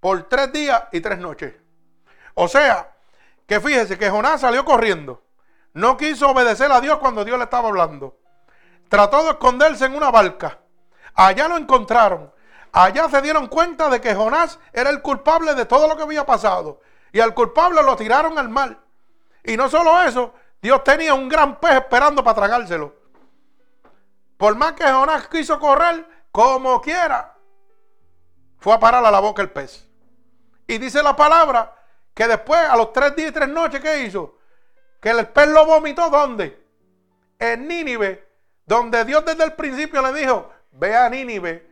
por tres días y tres noches. O sea, que fíjese que Jonás salió corriendo. No quiso obedecer a Dios cuando Dios le estaba hablando. Trató de esconderse en una barca. Allá lo encontraron. Allá se dieron cuenta de que Jonás era el culpable de todo lo que había pasado. Y al culpable lo tiraron al mar. Y no solo eso, Dios tenía un gran pez esperando para tragárselo. Por más que Jonás quiso correr, como quiera, fue a parar a la boca el pez. Y dice la palabra que después, a los tres días y tres noches, ¿qué hizo? Que el pez lo vomitó, ¿dónde? En Nínive, donde Dios desde el principio le dijo, ve a Nínive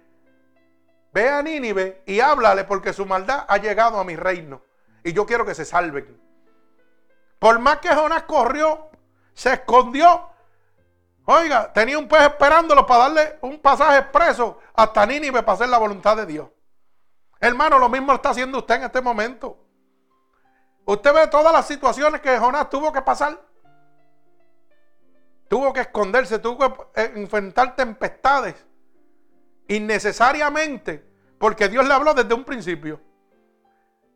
Ve a Nínive y háblale porque su maldad ha llegado a mi reino. Y yo quiero que se salven. Por más que Jonás corrió, se escondió. Oiga, tenía un pez esperándolo para darle un pasaje expreso hasta Nínive para hacer la voluntad de Dios. Hermano, lo mismo está haciendo usted en este momento. Usted ve todas las situaciones que Jonás tuvo que pasar. Tuvo que esconderse, tuvo que enfrentar tempestades innecesariamente, porque Dios le habló desde un principio.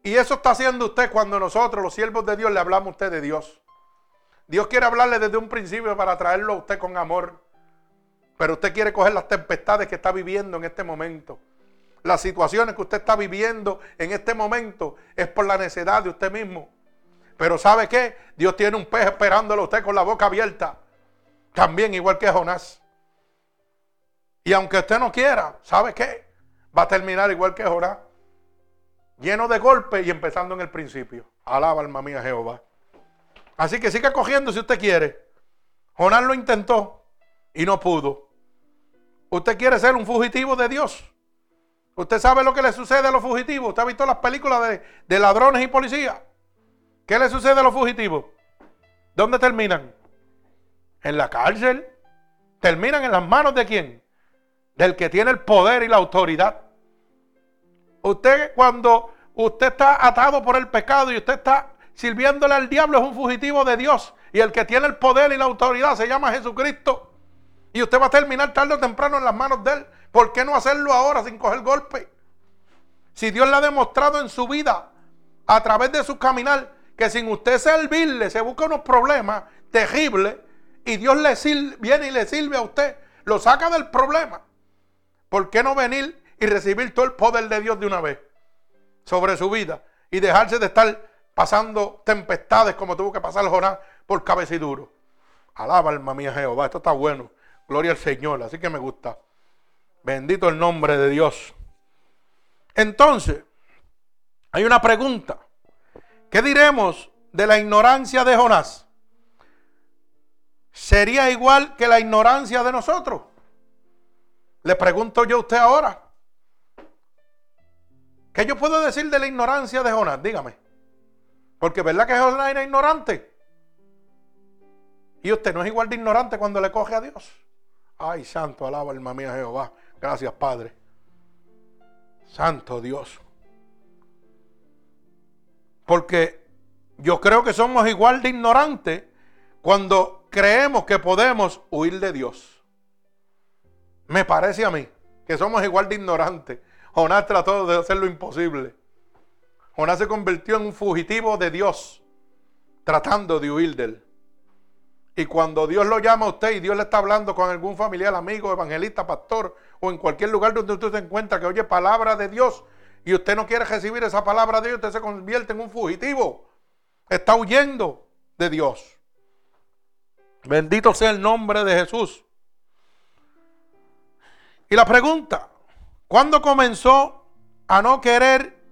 Y eso está haciendo usted cuando nosotros, los siervos de Dios, le hablamos a usted de Dios. Dios quiere hablarle desde un principio para traerlo a usted con amor. Pero usted quiere coger las tempestades que está viviendo en este momento. Las situaciones que usted está viviendo en este momento es por la necedad de usted mismo. Pero ¿sabe qué? Dios tiene un pez esperándolo a usted con la boca abierta. También igual que Jonás. Y aunque usted no quiera, ¿sabe qué? Va a terminar igual que Jorá. Lleno de golpes y empezando en el principio. Alaba alma mía Jehová. Así que siga cogiendo si usted quiere. Jonás lo intentó y no pudo. Usted quiere ser un fugitivo de Dios. Usted sabe lo que le sucede a los fugitivos. Usted ha visto las películas de, de ladrones y policías. ¿Qué le sucede a los fugitivos? ¿Dónde terminan? En la cárcel. ¿Terminan en las manos de quién? Del que tiene el poder y la autoridad. Usted cuando usted está atado por el pecado y usted está sirviéndole al diablo es un fugitivo de Dios. Y el que tiene el poder y la autoridad se llama Jesucristo. Y usted va a terminar tarde o temprano en las manos de él. ¿Por qué no hacerlo ahora sin coger golpe? Si Dios le ha demostrado en su vida, a través de su caminar, que sin usted servirle se busca unos problemas terribles y Dios le viene y le sirve a usted, lo saca del problema. ¿Por qué no venir y recibir todo el poder de Dios de una vez sobre su vida y dejarse de estar pasando tempestades como tuvo que pasar Jonás por cabeciduro? Alaba alma mía Jehová, esto está bueno. Gloria al Señor, así que me gusta. Bendito el nombre de Dios. Entonces, hay una pregunta. ¿Qué diremos de la ignorancia de Jonás? ¿Sería igual que la ignorancia de nosotros? Le pregunto yo a usted ahora. ¿Qué yo puedo decir de la ignorancia de Jonás? Dígame. Porque verdad que Jonás era ignorante. Y usted no es igual de ignorante cuando le coge a Dios. Ay, santo, alaba alma mía Jehová. Gracias, Padre. Santo Dios. Porque yo creo que somos igual de ignorantes cuando creemos que podemos huir de Dios. Me parece a mí que somos igual de ignorantes. Jonás trató de hacer lo imposible. Jonás se convirtió en un fugitivo de Dios. tratando de huir de él. Y cuando Dios lo llama a usted y Dios le está hablando con algún familiar, amigo, evangelista, pastor, o en cualquier lugar donde usted se encuentra que oye palabra de Dios y usted no quiere recibir esa palabra de Dios, usted se convierte en un fugitivo. Está huyendo de Dios. Bendito sea el nombre de Jesús. Y la pregunta, ¿cuándo comenzó a no querer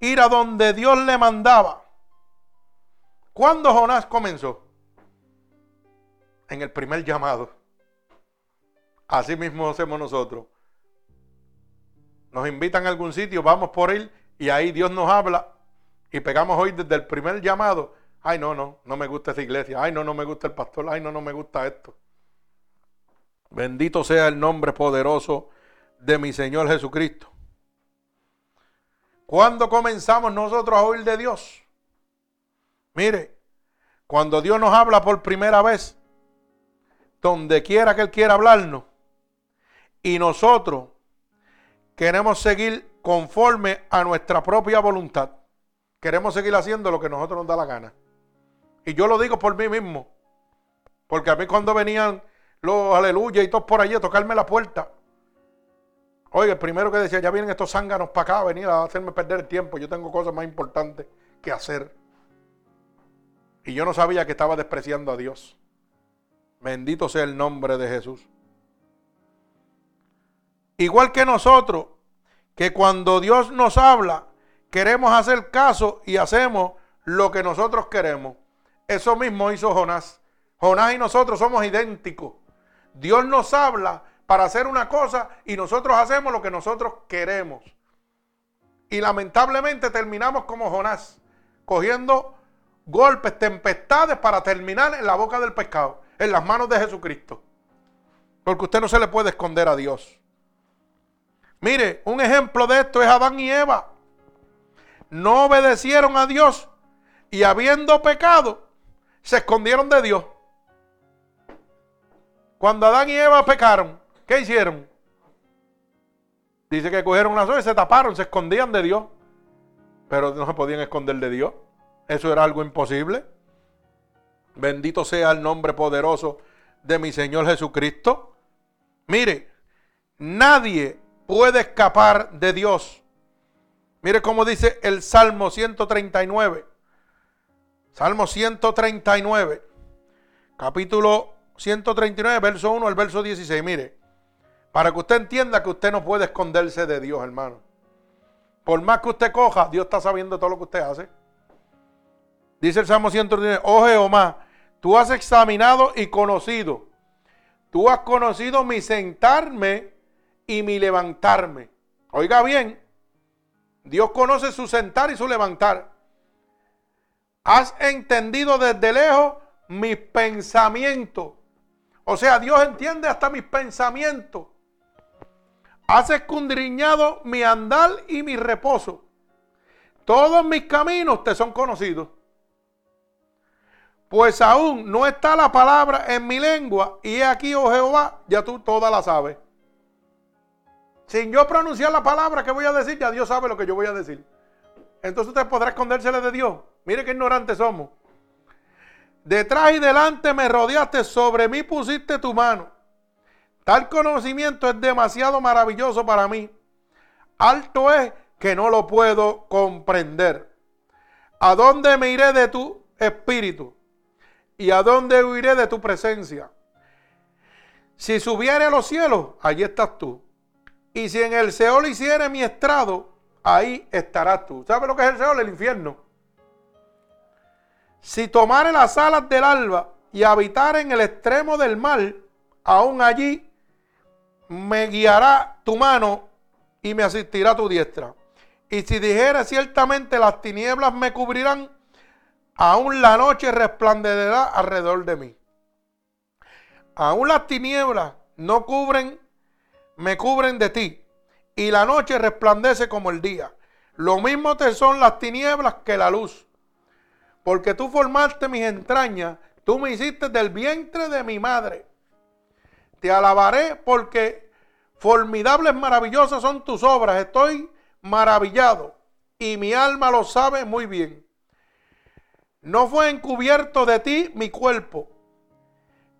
ir a donde Dios le mandaba? ¿Cuándo Jonás comenzó? en el primer llamado. Así mismo hacemos nosotros. Nos invitan a algún sitio, vamos por él y ahí Dios nos habla y pegamos hoy desde el primer llamado. Ay, no, no, no me gusta esa iglesia. Ay, no, no me gusta el pastor. Ay, no, no me gusta esto. Bendito sea el nombre poderoso de mi Señor Jesucristo. ¿Cuándo comenzamos nosotros a oír de Dios? Mire, cuando Dios nos habla por primera vez, donde quiera que Él quiera hablarnos. Y nosotros queremos seguir conforme a nuestra propia voluntad. Queremos seguir haciendo lo que nosotros nos da la gana. Y yo lo digo por mí mismo. Porque a mí cuando venían los aleluya y todos por allí a tocarme la puerta. Oye, el primero que decía, ya vienen estos zánganos para acá a venir a hacerme perder el tiempo. Yo tengo cosas más importantes que hacer. Y yo no sabía que estaba despreciando a Dios. Bendito sea el nombre de Jesús. Igual que nosotros, que cuando Dios nos habla, queremos hacer caso y hacemos lo que nosotros queremos. Eso mismo hizo Jonás. Jonás y nosotros somos idénticos. Dios nos habla para hacer una cosa y nosotros hacemos lo que nosotros queremos. Y lamentablemente terminamos como Jonás, cogiendo golpes, tempestades para terminar en la boca del pescado en las manos de Jesucristo. Porque usted no se le puede esconder a Dios. Mire, un ejemplo de esto es Adán y Eva. No obedecieron a Dios y habiendo pecado, se escondieron de Dios. Cuando Adán y Eva pecaron, ¿qué hicieron? Dice que cogieron una soga y se taparon, se escondían de Dios. Pero no se podían esconder de Dios. Eso era algo imposible. Bendito sea el nombre poderoso de mi Señor Jesucristo. Mire, nadie puede escapar de Dios. Mire cómo dice el Salmo 139. Salmo 139, capítulo 139, verso 1 al verso 16. Mire, para que usted entienda que usted no puede esconderse de Dios, hermano. Por más que usted coja, Dios está sabiendo todo lo que usted hace. Dice el Salmo 139, oh Jehová, Tú has examinado y conocido. Tú has conocido mi sentarme y mi levantarme. Oiga bien, Dios conoce su sentar y su levantar. Has entendido desde lejos mis pensamientos. O sea, Dios entiende hasta mis pensamientos. Has escudriñado mi andar y mi reposo. Todos mis caminos te son conocidos pues aún no está la palabra en mi lengua, y aquí, oh Jehová, ya tú toda la sabes. Sin yo pronunciar la palabra que voy a decir, ya Dios sabe lo que yo voy a decir. Entonces usted podrá escondérsele de Dios. Mire qué ignorantes somos. Detrás y delante me rodeaste, sobre mí pusiste tu mano. Tal conocimiento es demasiado maravilloso para mí. Alto es que no lo puedo comprender. ¿A dónde me iré de tu espíritu? ¿Y a dónde huiré de tu presencia? Si subiere a los cielos, allí estás tú. Y si en el Seol hiciere mi estrado, ahí estarás tú. ¿Sabes lo que es el Seol? El infierno. Si tomare las alas del alba y habitar en el extremo del mar, aún allí me guiará tu mano y me asistirá tu diestra. Y si dijere ciertamente las tinieblas me cubrirán, Aún la noche resplandecerá alrededor de mí. Aún las tinieblas no cubren, me cubren de ti. Y la noche resplandece como el día. Lo mismo te son las tinieblas que la luz. Porque tú formaste mis entrañas, tú me hiciste del vientre de mi madre. Te alabaré porque formidables, maravillosas son tus obras. Estoy maravillado y mi alma lo sabe muy bien. no fue encubierto de ti mi cuerpo.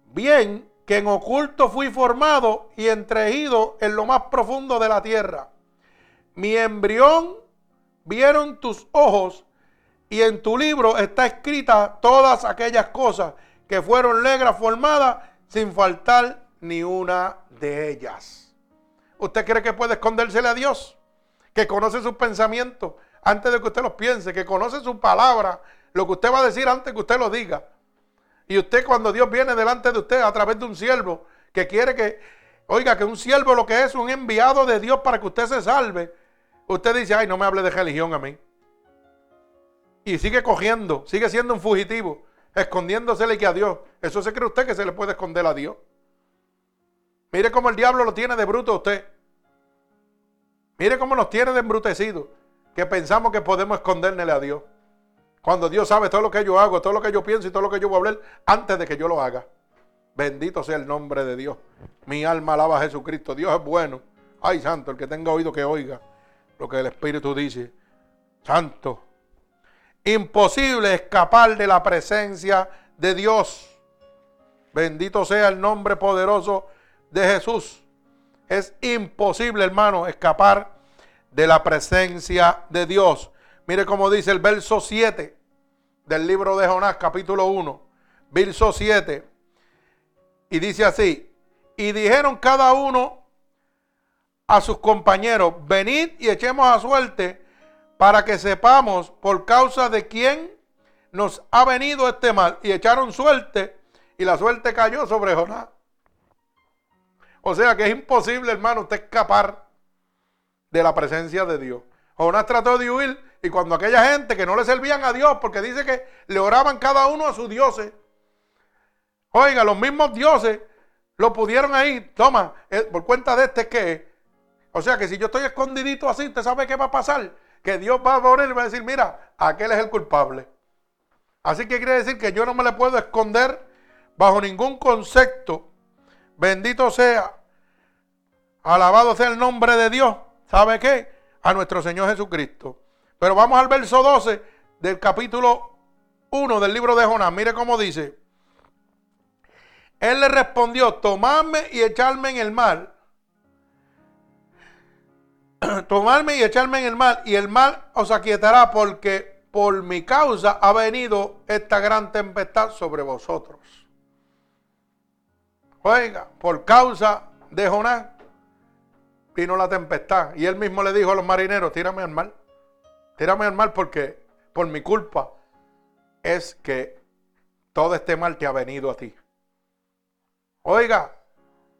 Bien que en oculto fui formado y entregido en lo más profundo de la tierra. Mi embrión vieron tus ojos y en tu libro está escrita todas aquellas cosas que fueron negras formadas sin faltar ni una de ellas. ¿Usted cree que puede escondérsele a Dios? Que conoce sus pensamientos antes de que usted los piense, que conoce su palabra, lo que usted va a decir antes que usted lo diga. Y usted cuando Dios viene delante de usted a través de un siervo que quiere que, oiga, que un siervo lo que es un enviado de Dios para que usted se salve, usted dice, ay, no me hable de religión a mí. Y sigue cogiendo, sigue siendo un fugitivo, escondiéndosele que a Dios. ¿Eso se cree usted que se le puede esconder a Dios? Mire cómo el diablo lo tiene de bruto a usted. Mire cómo nos tiene de embrutecido, que pensamos que podemos esconderle a Dios. Cuando Dios sabe todo lo que yo hago, todo lo que yo pienso y todo lo que yo voy a hablar antes de que yo lo haga. Bendito sea el nombre de Dios. Mi alma alaba a Jesucristo. Dios es bueno. Ay, santo, el que tenga oído que oiga lo que el Espíritu dice. Santo. Imposible escapar de la presencia de Dios. Bendito sea el nombre poderoso de Jesús. Es imposible, hermano, escapar de la presencia de Dios. Mire cómo dice el verso 7 del libro de Jonás, capítulo 1, verso 7. Y dice así, y dijeron cada uno a sus compañeros, venid y echemos a suerte para que sepamos por causa de quién nos ha venido este mal. Y echaron suerte y la suerte cayó sobre Jonás. O sea que es imposible, hermano, usted escapar de la presencia de Dios. Jonás trató de huir y cuando aquella gente que no le servían a Dios, porque dice que le oraban cada uno a sus dioses, oiga, los mismos dioses lo pudieron ahí, toma, eh, por cuenta de este que, o sea que si yo estoy escondidito así, ¿usted sabe qué va a pasar? Que Dios va a poner y va a decir, mira, aquel es el culpable. Así que quiere decir que yo no me le puedo esconder bajo ningún concepto. Bendito sea, alabado sea el nombre de Dios. ¿Sabe qué? A nuestro Señor Jesucristo. Pero vamos al verso 12 del capítulo 1 del libro de Jonás. Mire cómo dice. Él le respondió, tomadme y echarme en el mar. [clears throat] tomarme y echarme en el mar, y el mar os aquietará porque por mi causa ha venido esta gran tempestad sobre vosotros. Oiga, por causa de Jonás vino la tempestad. Y él mismo le dijo a los marineros, tírame al mar. Tírame al mal porque por mi culpa es que todo este mal te ha venido a ti. Oiga,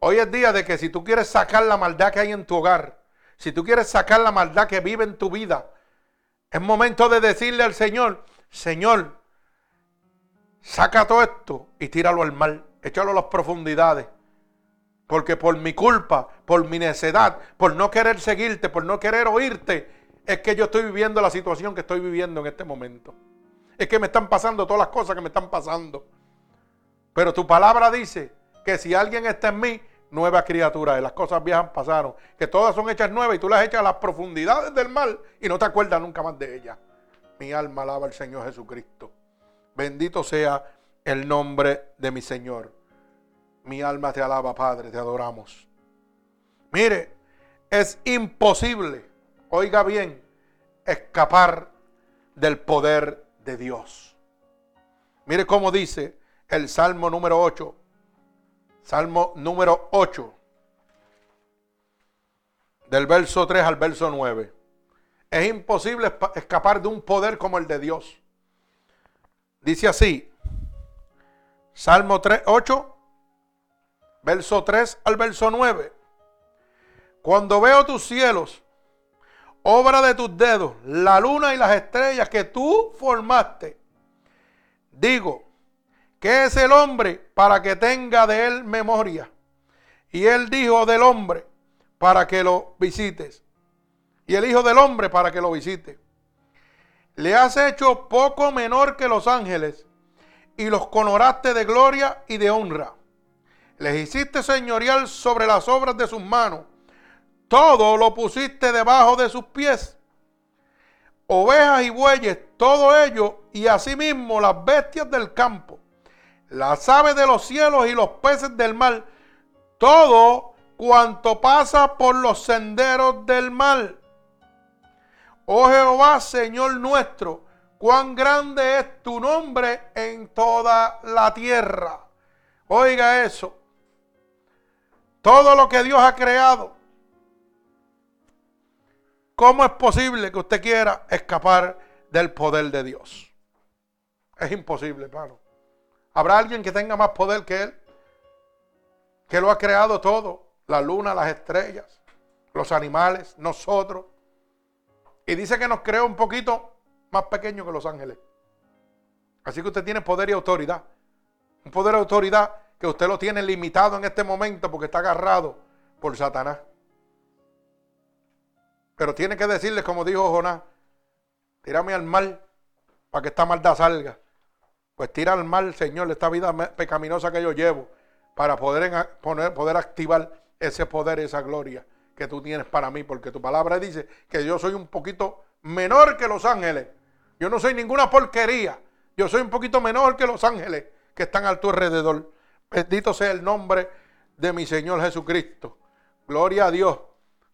hoy es día de que si tú quieres sacar la maldad que hay en tu hogar, si tú quieres sacar la maldad que vive en tu vida, es momento de decirle al Señor, Señor, saca todo esto y tíralo al mal, échalo a las profundidades. Porque por mi culpa, por mi necedad, por no querer seguirte, por no querer oírte, es que yo estoy viviendo la situación que estoy viviendo en este momento. Es que me están pasando todas las cosas que me están pasando. Pero tu palabra dice que si alguien está en mí, nueva criatura, y las cosas viejas pasaron, que todas son hechas nuevas y tú las echas a las profundidades del mal y no te acuerdas nunca más de ellas. Mi alma alaba al Señor Jesucristo. Bendito sea el nombre de mi Señor. Mi alma te alaba, Padre, te adoramos. Mire, es imposible oiga bien, escapar del poder de Dios. Mire cómo dice el Salmo número 8. Salmo número 8. Del verso 3 al verso 9. Es imposible escapar de un poder como el de Dios. Dice así. Salmo 3, 8. Verso 3 al verso 9. Cuando veo tus cielos obra de tus dedos, la luna y las estrellas que tú formaste. Digo, ¿qué es el hombre para que tenga de él memoria? Y él dijo del hombre para que lo visites. Y el hijo del hombre para que lo visite. Le has hecho poco menor que los ángeles y los coloraste de gloria y de honra. Les hiciste señorial sobre las obras de sus manos todo lo pusiste debajo de sus pies. ovejas y bueyes, todo ello, y asimismo las bestias del campo, las aves de los cielos y los peces del mar, todo cuanto pasa por los senderos del mar. Oh Jehová, Señor nuestro, cuán grande es tu nombre en toda la tierra. Oiga eso. Todo lo que Dios ha creado. ¿Cómo es posible que usted quiera escapar del poder de Dios? Es imposible, hermano. ¿Habrá alguien que tenga más poder que Él? Que lo ha creado todo. La luna, las estrellas, los animales, nosotros. Y dice que nos creó un poquito más pequeño que los ángeles. Así que usted tiene poder y autoridad. Un poder y autoridad que usted lo tiene limitado en este momento porque está agarrado por Satanás. Pero tiene que decirle, como dijo Jonás, tírame al mal para que esta maldad salga. Pues tira al mal, Señor, esta vida pecaminosa que yo llevo, para poder, poner, poder activar ese poder, esa gloria que tú tienes para mí, porque tu palabra dice que yo soy un poquito menor que los ángeles. Yo no soy ninguna porquería. Yo soy un poquito menor que los ángeles que están a tu alrededor. Bendito sea el nombre de mi Señor Jesucristo. Gloria a Dios.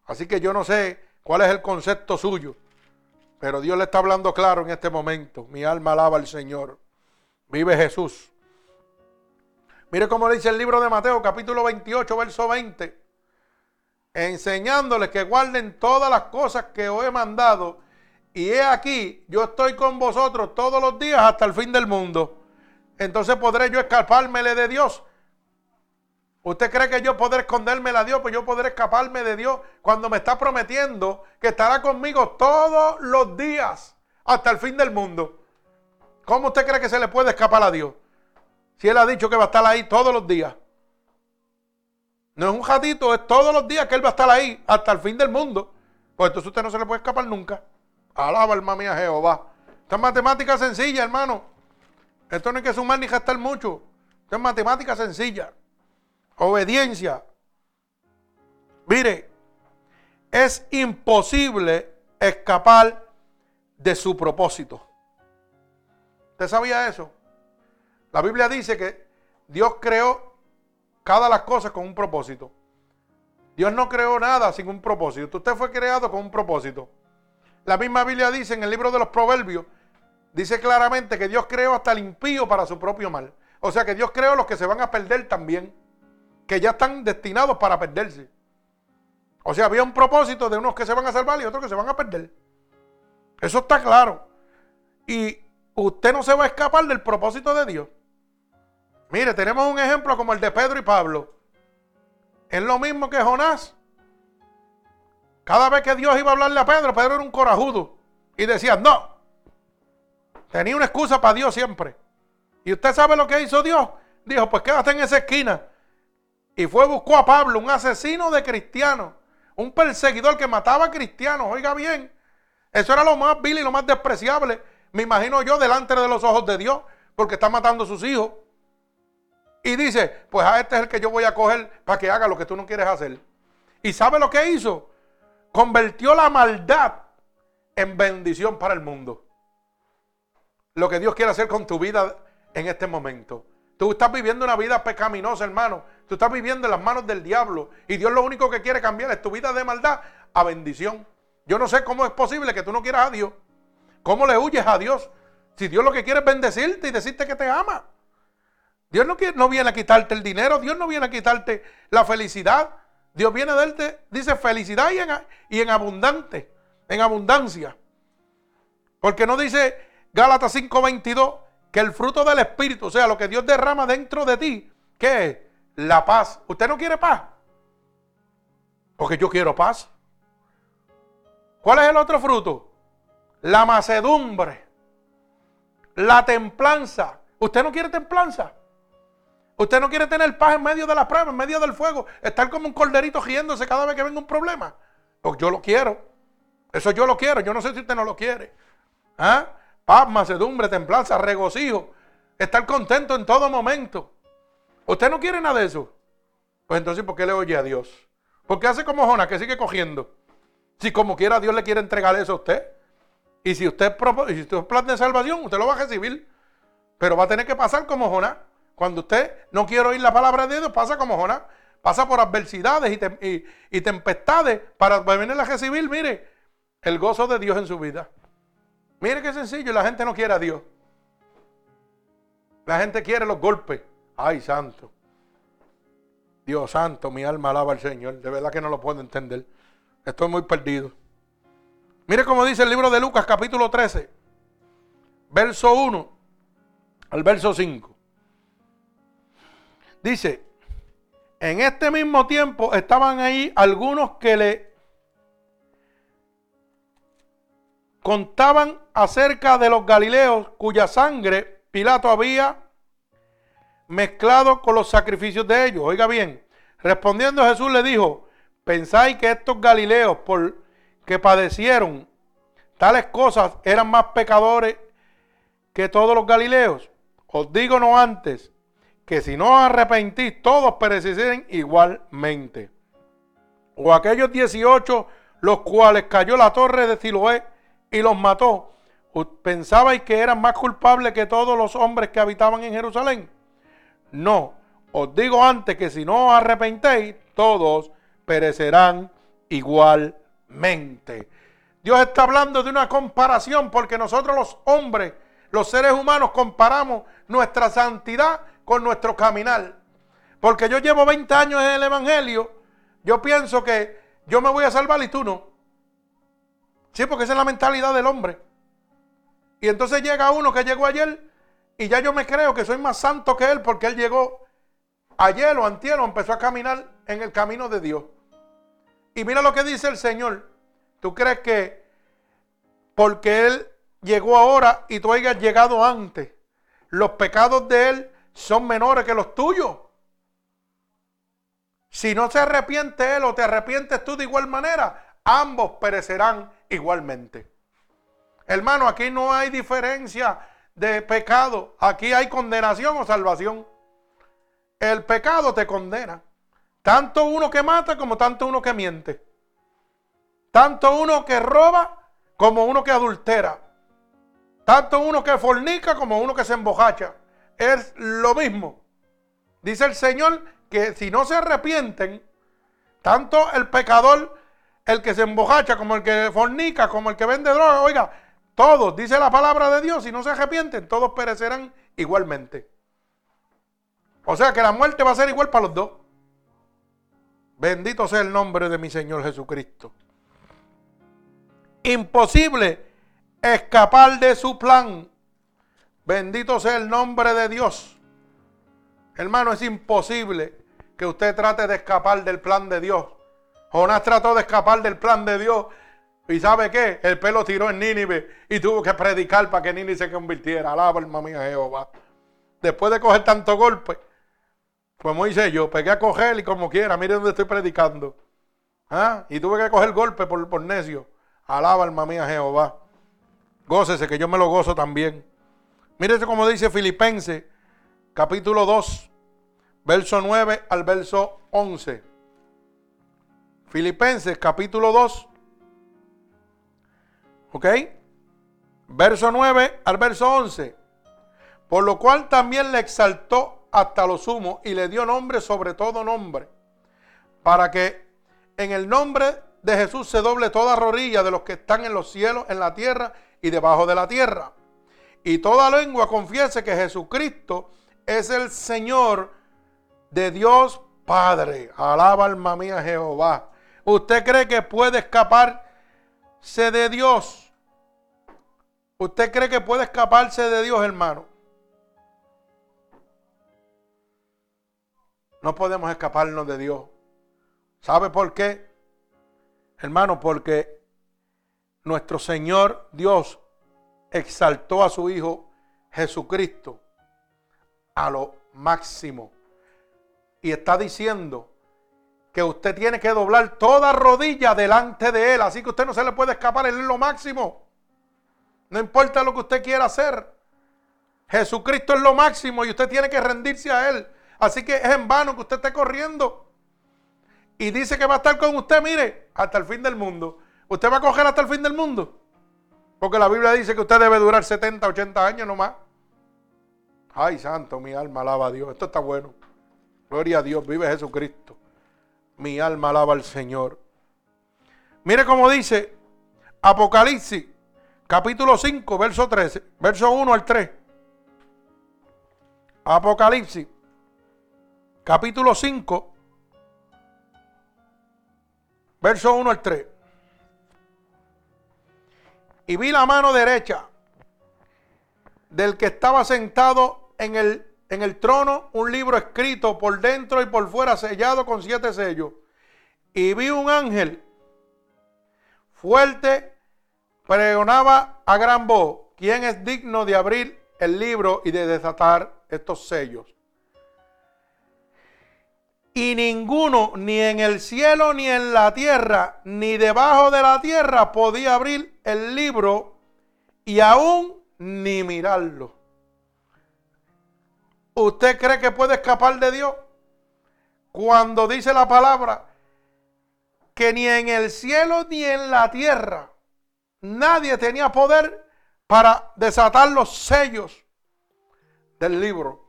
Así que yo no sé cuál es el concepto suyo, pero Dios le está hablando claro en este momento. Mi alma alaba al Señor. Vive Jesús. Mire cómo dice el libro de Mateo, capítulo 28, verso 20. Enseñándoles que guarden todas las cosas que os he mandado. Y he aquí, yo estoy con vosotros todos los días hasta el fin del mundo entonces podré yo escapármele de Dios. ¿Usted cree que yo podré escondérmela a Dios? Pues yo podré escaparme de Dios cuando me está prometiendo que estará conmigo todos los días hasta el fin del mundo. ¿Cómo usted cree que se le puede escapar a Dios? Si Él ha dicho que va a estar ahí todos los días. No es un ratito, es todos los días que Él va a estar ahí hasta el fin del mundo. Pues entonces usted no se le puede escapar nunca. Alaba alma mía Jehová. Esta es matemática sencilla, hermano. Esto no hay que sumar ni gastar mucho. Esto es matemática sencilla. Obediencia. Mire, es imposible escapar de su propósito. ¿Usted sabía eso? La Biblia dice que Dios creó cada las cosas con un propósito. Dios no creó nada sin un propósito. Usted fue creado con un propósito. La misma Biblia dice en el libro de los Proverbios dice claramente que Dios creó hasta el impío para su propio mal. O sea que Dios creó los que se van a perder también, que ya están destinados para perderse. O sea, había un propósito de unos que se van a salvar y otros que se van a perder. Eso está claro. Y usted no se va a escapar del propósito de Dios. Mire, tenemos un ejemplo como el de Pedro y Pablo. Es lo mismo que Jonás. Cada vez que Dios iba a hablarle a Pedro, Pedro era un corajudo. Y decía, no, Tenía una excusa para Dios siempre. ¿Y usted sabe lo que hizo Dios? Dijo, pues quédate en esa esquina. Y fue, buscó a Pablo, un asesino de cristianos, un perseguidor que mataba a cristianos. Oiga bien, eso era lo más vil y lo más despreciable, me imagino yo, delante de los ojos de Dios, porque está matando a sus hijos. Y dice, pues a este es el que yo voy a coger para que haga lo que tú no quieres hacer. ¿Y sabe lo que hizo? Convirtió la maldad en bendición para el mundo lo que Dios quiere hacer con tu vida en este momento. Tú estás viviendo una vida pecaminosa, hermano. Tú estás viviendo en las manos del diablo. Y Dios lo único que quiere cambiar es tu vida de maldad a bendición. Yo no sé cómo es posible que tú no quieras a Dios. ¿Cómo le huyes a Dios? Si Dios lo que quiere es bendecirte y decirte que te ama. Dios no, quiere, viene a quitarte el dinero. Dios no viene a quitarte la felicidad. Dios viene a darte, dice, felicidad y en, y en abundante, en abundancia. Porque no dice Gálatas 5:22, que el fruto del Espíritu, o sea, lo que Dios derrama dentro de ti, ¿qué es? La paz. ¿Usted no quiere paz? Porque yo quiero paz. ¿Cuál es el otro fruto? La macedumbre, la templanza. ¿Usted no quiere templanza? ¿Usted no quiere tener paz en medio de la prueba, en medio del fuego? Estar como un corderito riéndose cada vez que venga un problema. Pues yo lo quiero. Eso yo lo quiero. Yo no sé si usted no lo quiere. ¿Ah? paz, macedumbre, templanza, regocijo, estar contento en todo momento. ¿Usted no quiere nada de eso? Pues entonces, ¿por qué le oye a Dios? Porque hace como Jonás, que sigue cogiendo. Si como quiera Dios le quiere entregar eso a usted. Y si usted, si usted de salvación, usted lo va a recibir. Pero va a tener que pasar como Jonás. Cuando usted no quiere oír la palabra de Dios, pasa como Jonás. Pasa por adversidades y, tempestades para venir a recibir, mire, el gozo de Dios en su vida. Mire qué sencillo, la gente no quiere a Dios. La gente quiere los golpes. Ay, santo. Dios santo, mi alma alaba al Señor. De verdad que no lo puedo entender. Estoy muy perdido. Mire cómo dice el libro de Lucas capítulo 13, verso 1 al verso 5. Dice, en este mismo tiempo estaban ahí algunos que le contaban acerca de los galileos cuya sangre Pilato había mezclado con los sacrificios de ellos. Oiga bien, respondiendo Jesús le dijo, ¿pensáis que estos galileos por que padecieron tales cosas eran más pecadores que todos los galileos? Os digo no antes, que si no arrepentís, todos perecieran igualmente. O aquellos 18, los cuales cayó la torre de Siloé y los mató, ¿pensabais que eran más culpables que todos los hombres que habitaban en Jerusalén? No, os digo antes que si no arrepentéis, todos perecerán igualmente. Dios está hablando de una comparación porque nosotros los hombres, los seres humanos, comparamos nuestra santidad con nuestro caminar. Porque yo llevo 20 años en el Evangelio, yo pienso que yo me voy a salvar y tú no. Sí, porque esa es la mentalidad del hombre. Y entonces llega uno que llegó ayer y ya yo me creo que soy más santo que él porque él llegó ayer o antier empezó a caminar en el camino de Dios. Y mira lo que dice el Señor. ¿Tú crees que porque él llegó ahora y tú hayas llegado antes, los pecados de él son menores que los tuyos? Si no se arrepiente él o te arrepientes tú de igual manera, ambos perecerán igualmente. Hermano, aquí no hay diferencia de pecado. Aquí hay condenación o salvación. El pecado te condena. Tanto uno que mata como tanto uno que miente. Tanto uno que roba como uno que adultera. Tanto uno que fornica como uno que se embojacha. Es lo mismo. Dice el Señor que si no se arrepienten, tanto el pecador, el que se embojacha, como el que fornica, como el que vende droga, oiga, todos, dice la palabra de Dios, si no se arrepienten, todos perecerán igualmente. O sea que la muerte va a ser igual para los dos. Bendito sea el nombre de mi Señor Jesucristo. Imposible escapar de su plan. Bendito sea el nombre de Dios. Hermano, es imposible que usted trate de escapar del plan de Dios. Jonás trató de escapar del plan de Dios ¿Y sabe qué? El pelo tiró en Nínive y tuvo que predicar para que Nínive se convirtiera. Alaba alma mía Jehová. Después de coger tanto golpe, como hice yo, pegué a coger y como quiera, mire dónde estoy predicando. ¿Ah? Y tuve que coger golpe por, por necio. Alaba alma mía Jehová. Gócese que yo me lo gozo también. Mírese como dice Filipenses, capítulo 2, verso 9 al verso 11. Filipenses, capítulo 2 ¿Ok? Verso 9 al verso 11. Por lo cual también le exaltó hasta lo sumo y le dio nombre sobre todo nombre, para que en el nombre de Jesús se doble toda rodilla de los que están en los cielos, en la tierra y debajo de la tierra. Y toda lengua confiese que Jesucristo es el Señor de Dios Padre. Alaba alma mía Jehová. ¿Usted cree que puede escaparse de Dios? ¿Usted cree que puede escaparse de Dios, hermano? No podemos escaparnos de Dios. ¿Sabe por qué? Hermano, porque nuestro Señor Dios exaltó a su Hijo Jesucristo a lo máximo. Y está diciendo que usted tiene que doblar toda rodilla delante de Él. Así que usted no se le puede escapar, Él es lo máximo. No importa lo que usted quiera hacer. Jesucristo es lo máximo y usted tiene que rendirse a Él. Así que es en vano que usted esté corriendo. Y dice que va a estar con usted, mire, hasta el fin del mundo. ¿Usted va a coger hasta el fin del mundo? Porque la Biblia dice que usted debe durar 70, 80 años nomás. Ay, santo, mi alma alaba a Dios. Esto está bueno. Gloria a Dios, vive Jesucristo. Mi alma alaba al Señor. Mire cómo dice Apocalipsis, capítulo 5, verso 13, verso 1 al 3. Apocalipsis, capítulo 5, verso 1 al 3. Y vi la mano derecha del que estaba sentado en el, en el trono, un libro escrito por dentro y por fuera, sellado con siete sellos. Y vi un ángel fuerte, pregonaba a gran voz, ¿quién es digno de abrir el libro y de desatar estos sellos? Y ninguno, ni en el cielo, ni en la tierra, ni debajo de la tierra, podía abrir el libro y aún ni mirarlo. ¿Usted cree que puede escapar de Dios? Cuando dice la palabra que ni en el cielo ni en la tierra nadie tenía poder para desatar los sellos del libro.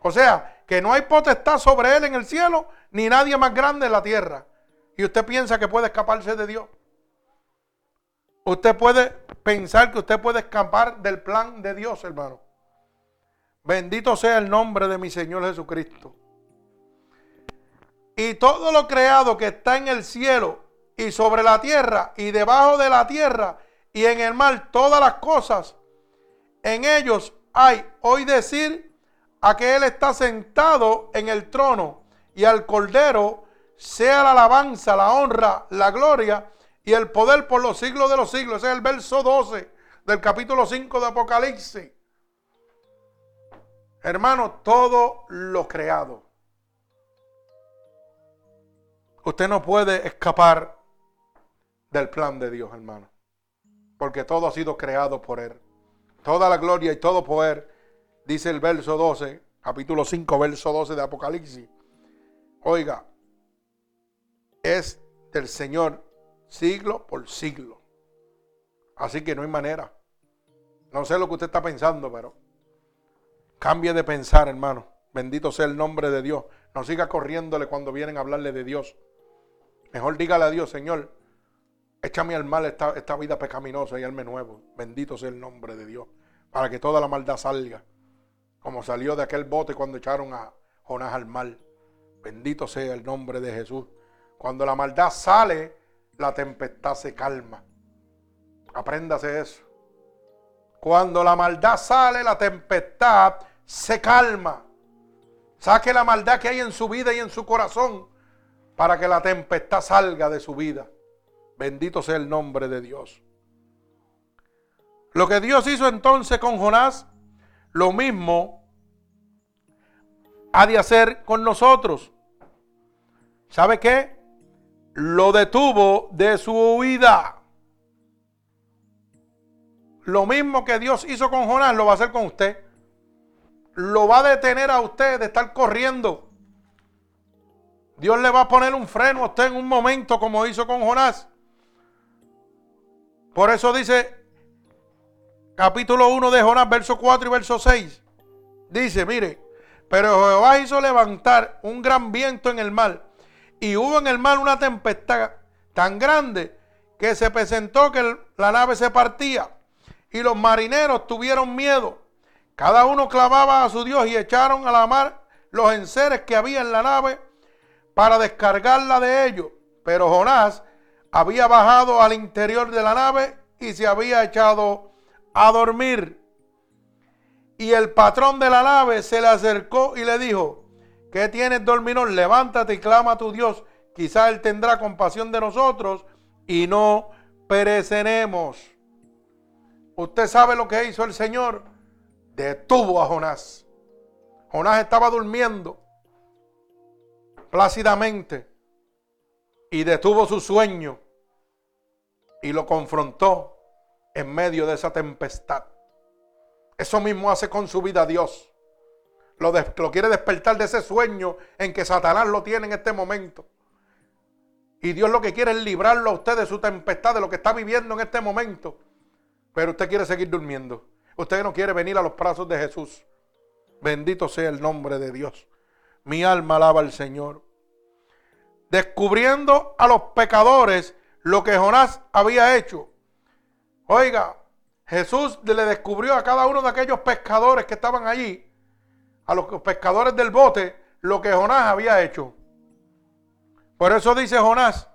O sea, que no hay potestad sobre él en el cielo, ni nadie más grande en la tierra. Y usted piensa que puede escaparse de Dios. Usted puede pensar que usted puede escapar del plan de Dios, hermano. Bendito sea el nombre de mi Señor Jesucristo. Y todo lo creado que está en el cielo y sobre la tierra y debajo de la tierra y en el mar, todas las cosas, en ellos hay, hoy decir, a que Él está sentado en el trono y al Cordero sea la alabanza, la honra, la gloria y el poder por los siglos de los siglos. Ese es el verso 12 del capítulo 5 de Apocalipsis. Hermano, todo lo creado. Usted no puede escapar del plan de Dios, hermano. Porque todo ha sido creado por Él. Toda la gloria y todo poder dice el verso 12, capítulo 5, verso 12 de Apocalipsis. Oiga, es del Señor siglo por siglo. Así que no hay manera. No sé lo que usted está pensando, pero cambie de pensar, hermano. Bendito sea el nombre de Dios. No siga corriéndole cuando vienen a hablarle de Dios. Mejor dígale a Dios, Señor, échame al mal esta, esta vida pecaminosa y alme nuevo. Bendito sea el nombre de Dios. Para que toda la maldad salga como salió de aquel bote cuando echaron a Jonás al mar. Bendito sea el nombre de Jesús. Cuando la maldad sale, la tempestad se calma. Apréndase eso. Cuando la maldad sale, la tempestad se calma. Saque la maldad que hay en su vida y en su corazón para que la tempestad salga de su vida. Bendito sea el nombre de Dios. Lo que Dios hizo entonces con Jonás lo mismo ha de hacer con nosotros. ¿Sabe qué? Lo detuvo de su huida. Lo mismo que Dios hizo con Jonás, lo va a hacer con usted. Lo va a detener a usted de estar corriendo. Dios le va a poner un freno a usted en un momento como hizo con Jonás. Por eso dice capítulo 1 de Jonás, verso 4 y verso 6. Dice, mire, pero Jehová hizo levantar un gran viento en el mar y hubo en el mar una tempestad tan grande que se presentó que la nave se partía y los marineros tuvieron miedo. Cada uno clavaba a su Dios y echaron a la mar los enseres que había en la nave para descargarla de ellos. Pero Jonás había bajado al interior de la nave y se había echado a dormir. Y el patrón de la nave se le acercó y le dijo, ¿qué tienes dormidor? Levántate y clama a tu Dios. Quizá Él tendrá compasión de nosotros y no pereceremos. Usted sabe lo que hizo el Señor. Detuvo a Jonás. Jonás estaba durmiendo plácidamente y detuvo su sueño y lo confrontó en medio de esa tempestad. Eso mismo hace con su vida Dios. Lo, lo, quiere despertar de ese sueño en que Satanás lo tiene en este momento. Y Dios lo que quiere es librarlo a usted de su tempestad, de lo que está viviendo en este momento. Pero usted quiere seguir durmiendo. Usted no quiere venir a los brazos de Jesús. Bendito sea el nombre de Dios. Mi alma alaba al Señor. Descubriendo a los pecadores lo que Jonás había hecho. Oiga, Jesús le descubrió a cada uno de aquellos pescadores que estaban allí, a los pescadores del bote, lo que Jonás había hecho. Por eso dice Jonás,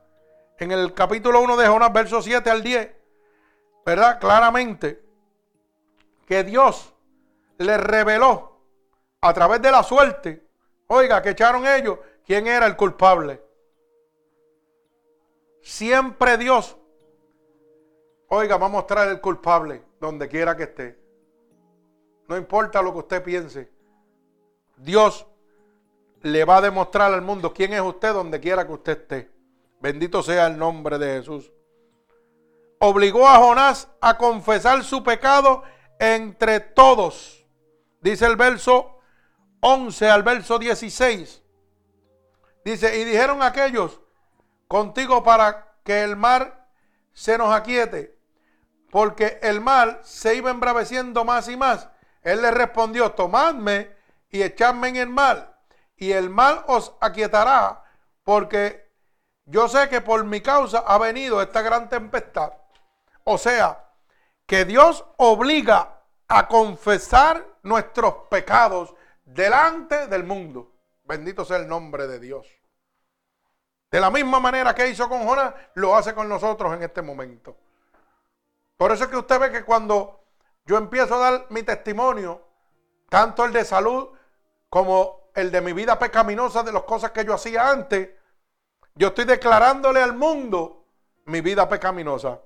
en el capítulo 1 de Jonás, verso 7 al 10, ¿verdad? Claramente, que Dios le reveló a través de la suerte, oiga, que echaron ellos, quién era el culpable. Siempre Dios, oiga, va a mostrar el culpable donde quiera que esté. No importa lo que usted piense. Dios le va a demostrar al mundo quién es usted donde quiera que usted esté. Bendito sea el nombre de Jesús. Obligó a Jonás a confesar su pecado entre todos. Dice el verso 11 al verso 16. Dice, y dijeron aquellos, contigo para que el mar se nos aquiete, porque el mar se iba embraveciendo más y más. Él le respondió, tomadme y echadme en el mar, y el mal os aquietará, porque yo sé que por mi causa ha venido esta gran tempestad. O sea, que Dios obliga a confesar nuestros pecados delante del mundo. Bendito sea el nombre de Dios. De la misma manera que hizo con Jonás, lo hace con nosotros en este momento. Por eso es que usted ve que cuando yo empiezo a dar mi testimonio, tanto el de salud como el de mi vida pecaminosa, de las cosas que yo hacía antes, yo estoy declarándole al mundo mi vida pecaminosa.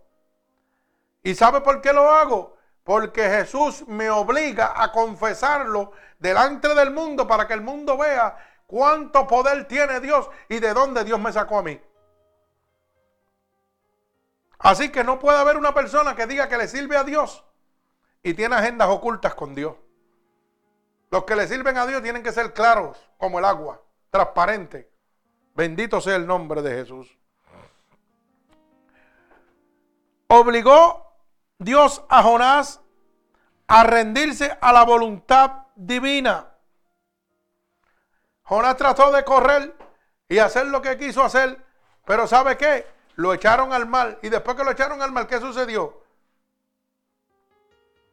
¿Y sabe por qué lo hago? Porque Jesús me obliga a confesarlo delante del mundo para que el mundo vea cuánto poder tiene Dios y de dónde Dios me sacó a mí. Así que no puede haber una persona que diga que le sirve a Dios y tiene agendas ocultas con Dios. Los que le sirven a Dios tienen que ser claros como el agua, transparente. Bendito sea el nombre de Jesús. Obligó Dios a Jonás a rendirse a la voluntad divina. Jonás trató de correr y hacer lo que quiso hacer, pero ¿sabe qué? Lo echaron al mar. Y después que lo echaron al mar, ¿qué sucedió?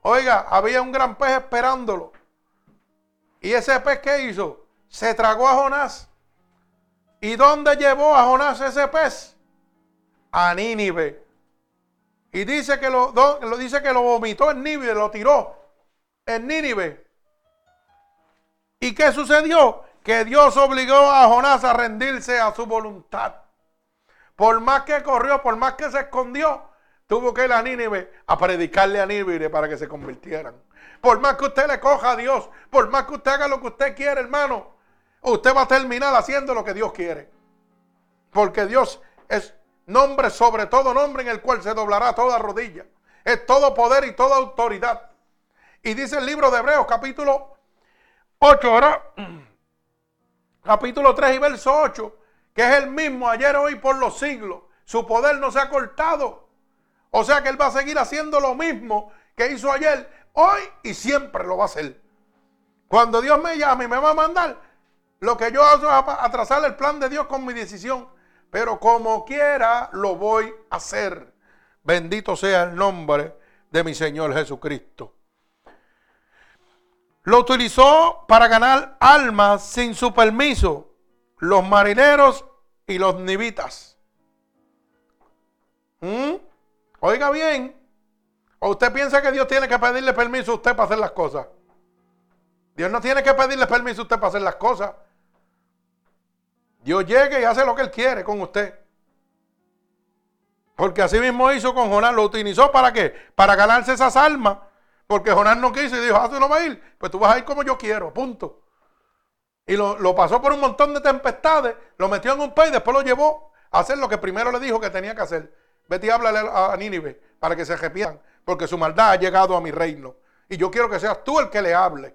Oiga, había un gran pez esperándolo. ¿Y ese pez qué hizo? Se tragó a Jonás. ¿Y dónde llevó a Jonás ese pez? A Nínive. Y dice que lo, lo dice que lo vomitó en Nínive, lo tiró en Nínive. ¿Y qué sucedió? Que Dios obligó a Jonás a rendirse a su voluntad. Por más que corrió, por más que se escondió, tuvo que ir a Nínive a predicarle a Nínive para que se convirtieran. Por más que usted le coja a Dios, por más que usted haga lo que usted quiere, hermano, usted va a terminar haciendo lo que Dios quiere. Porque Dios es nombre sobre todo nombre en el cual se doblará toda rodilla. Es todo poder y toda autoridad. Y dice el libro de Hebreos capítulo 8, ahora, [clears throat] capítulo 3 y verso 8, que es el mismo ayer, hoy, por los siglos. Su poder no se ha cortado. O sea que Él va a seguir haciendo lo mismo que hizo ayer, hoy y siempre lo va a hacer. Cuando Dios me llame y me va a mandar, lo que yo hago es atrasar el plan de Dios con mi decisión. Pero como quiera, lo voy a hacer. Bendito sea el nombre de mi Señor Jesucristo. Lo utilizó para ganar almas sin su permiso los marineros y los nibitas. ¿Mm? Oiga bien, ¿o usted piensa que Dios tiene que pedirle permiso a usted para hacer las cosas? Dios no tiene que pedirle permiso a usted para hacer las cosas. Dios llega y hace lo que Él quiere con usted. Porque así mismo hizo con Jonás. ¿Lo utilizó para qué? Para ganarse esas almas. Porque Jonás no quiso y dijo, ah, tú no vas a ir. Pues tú vas a ir como yo quiero, punto. Y lo, pasó por un montón de tempestades, lo metió en un pez y después lo llevó a hacer lo que primero le dijo que tenía que hacer. Vete y háblale a Nínive para que se arrepientan, porque su maldad ha llegado a mi reino. Y yo quiero que seas tú el que le hable.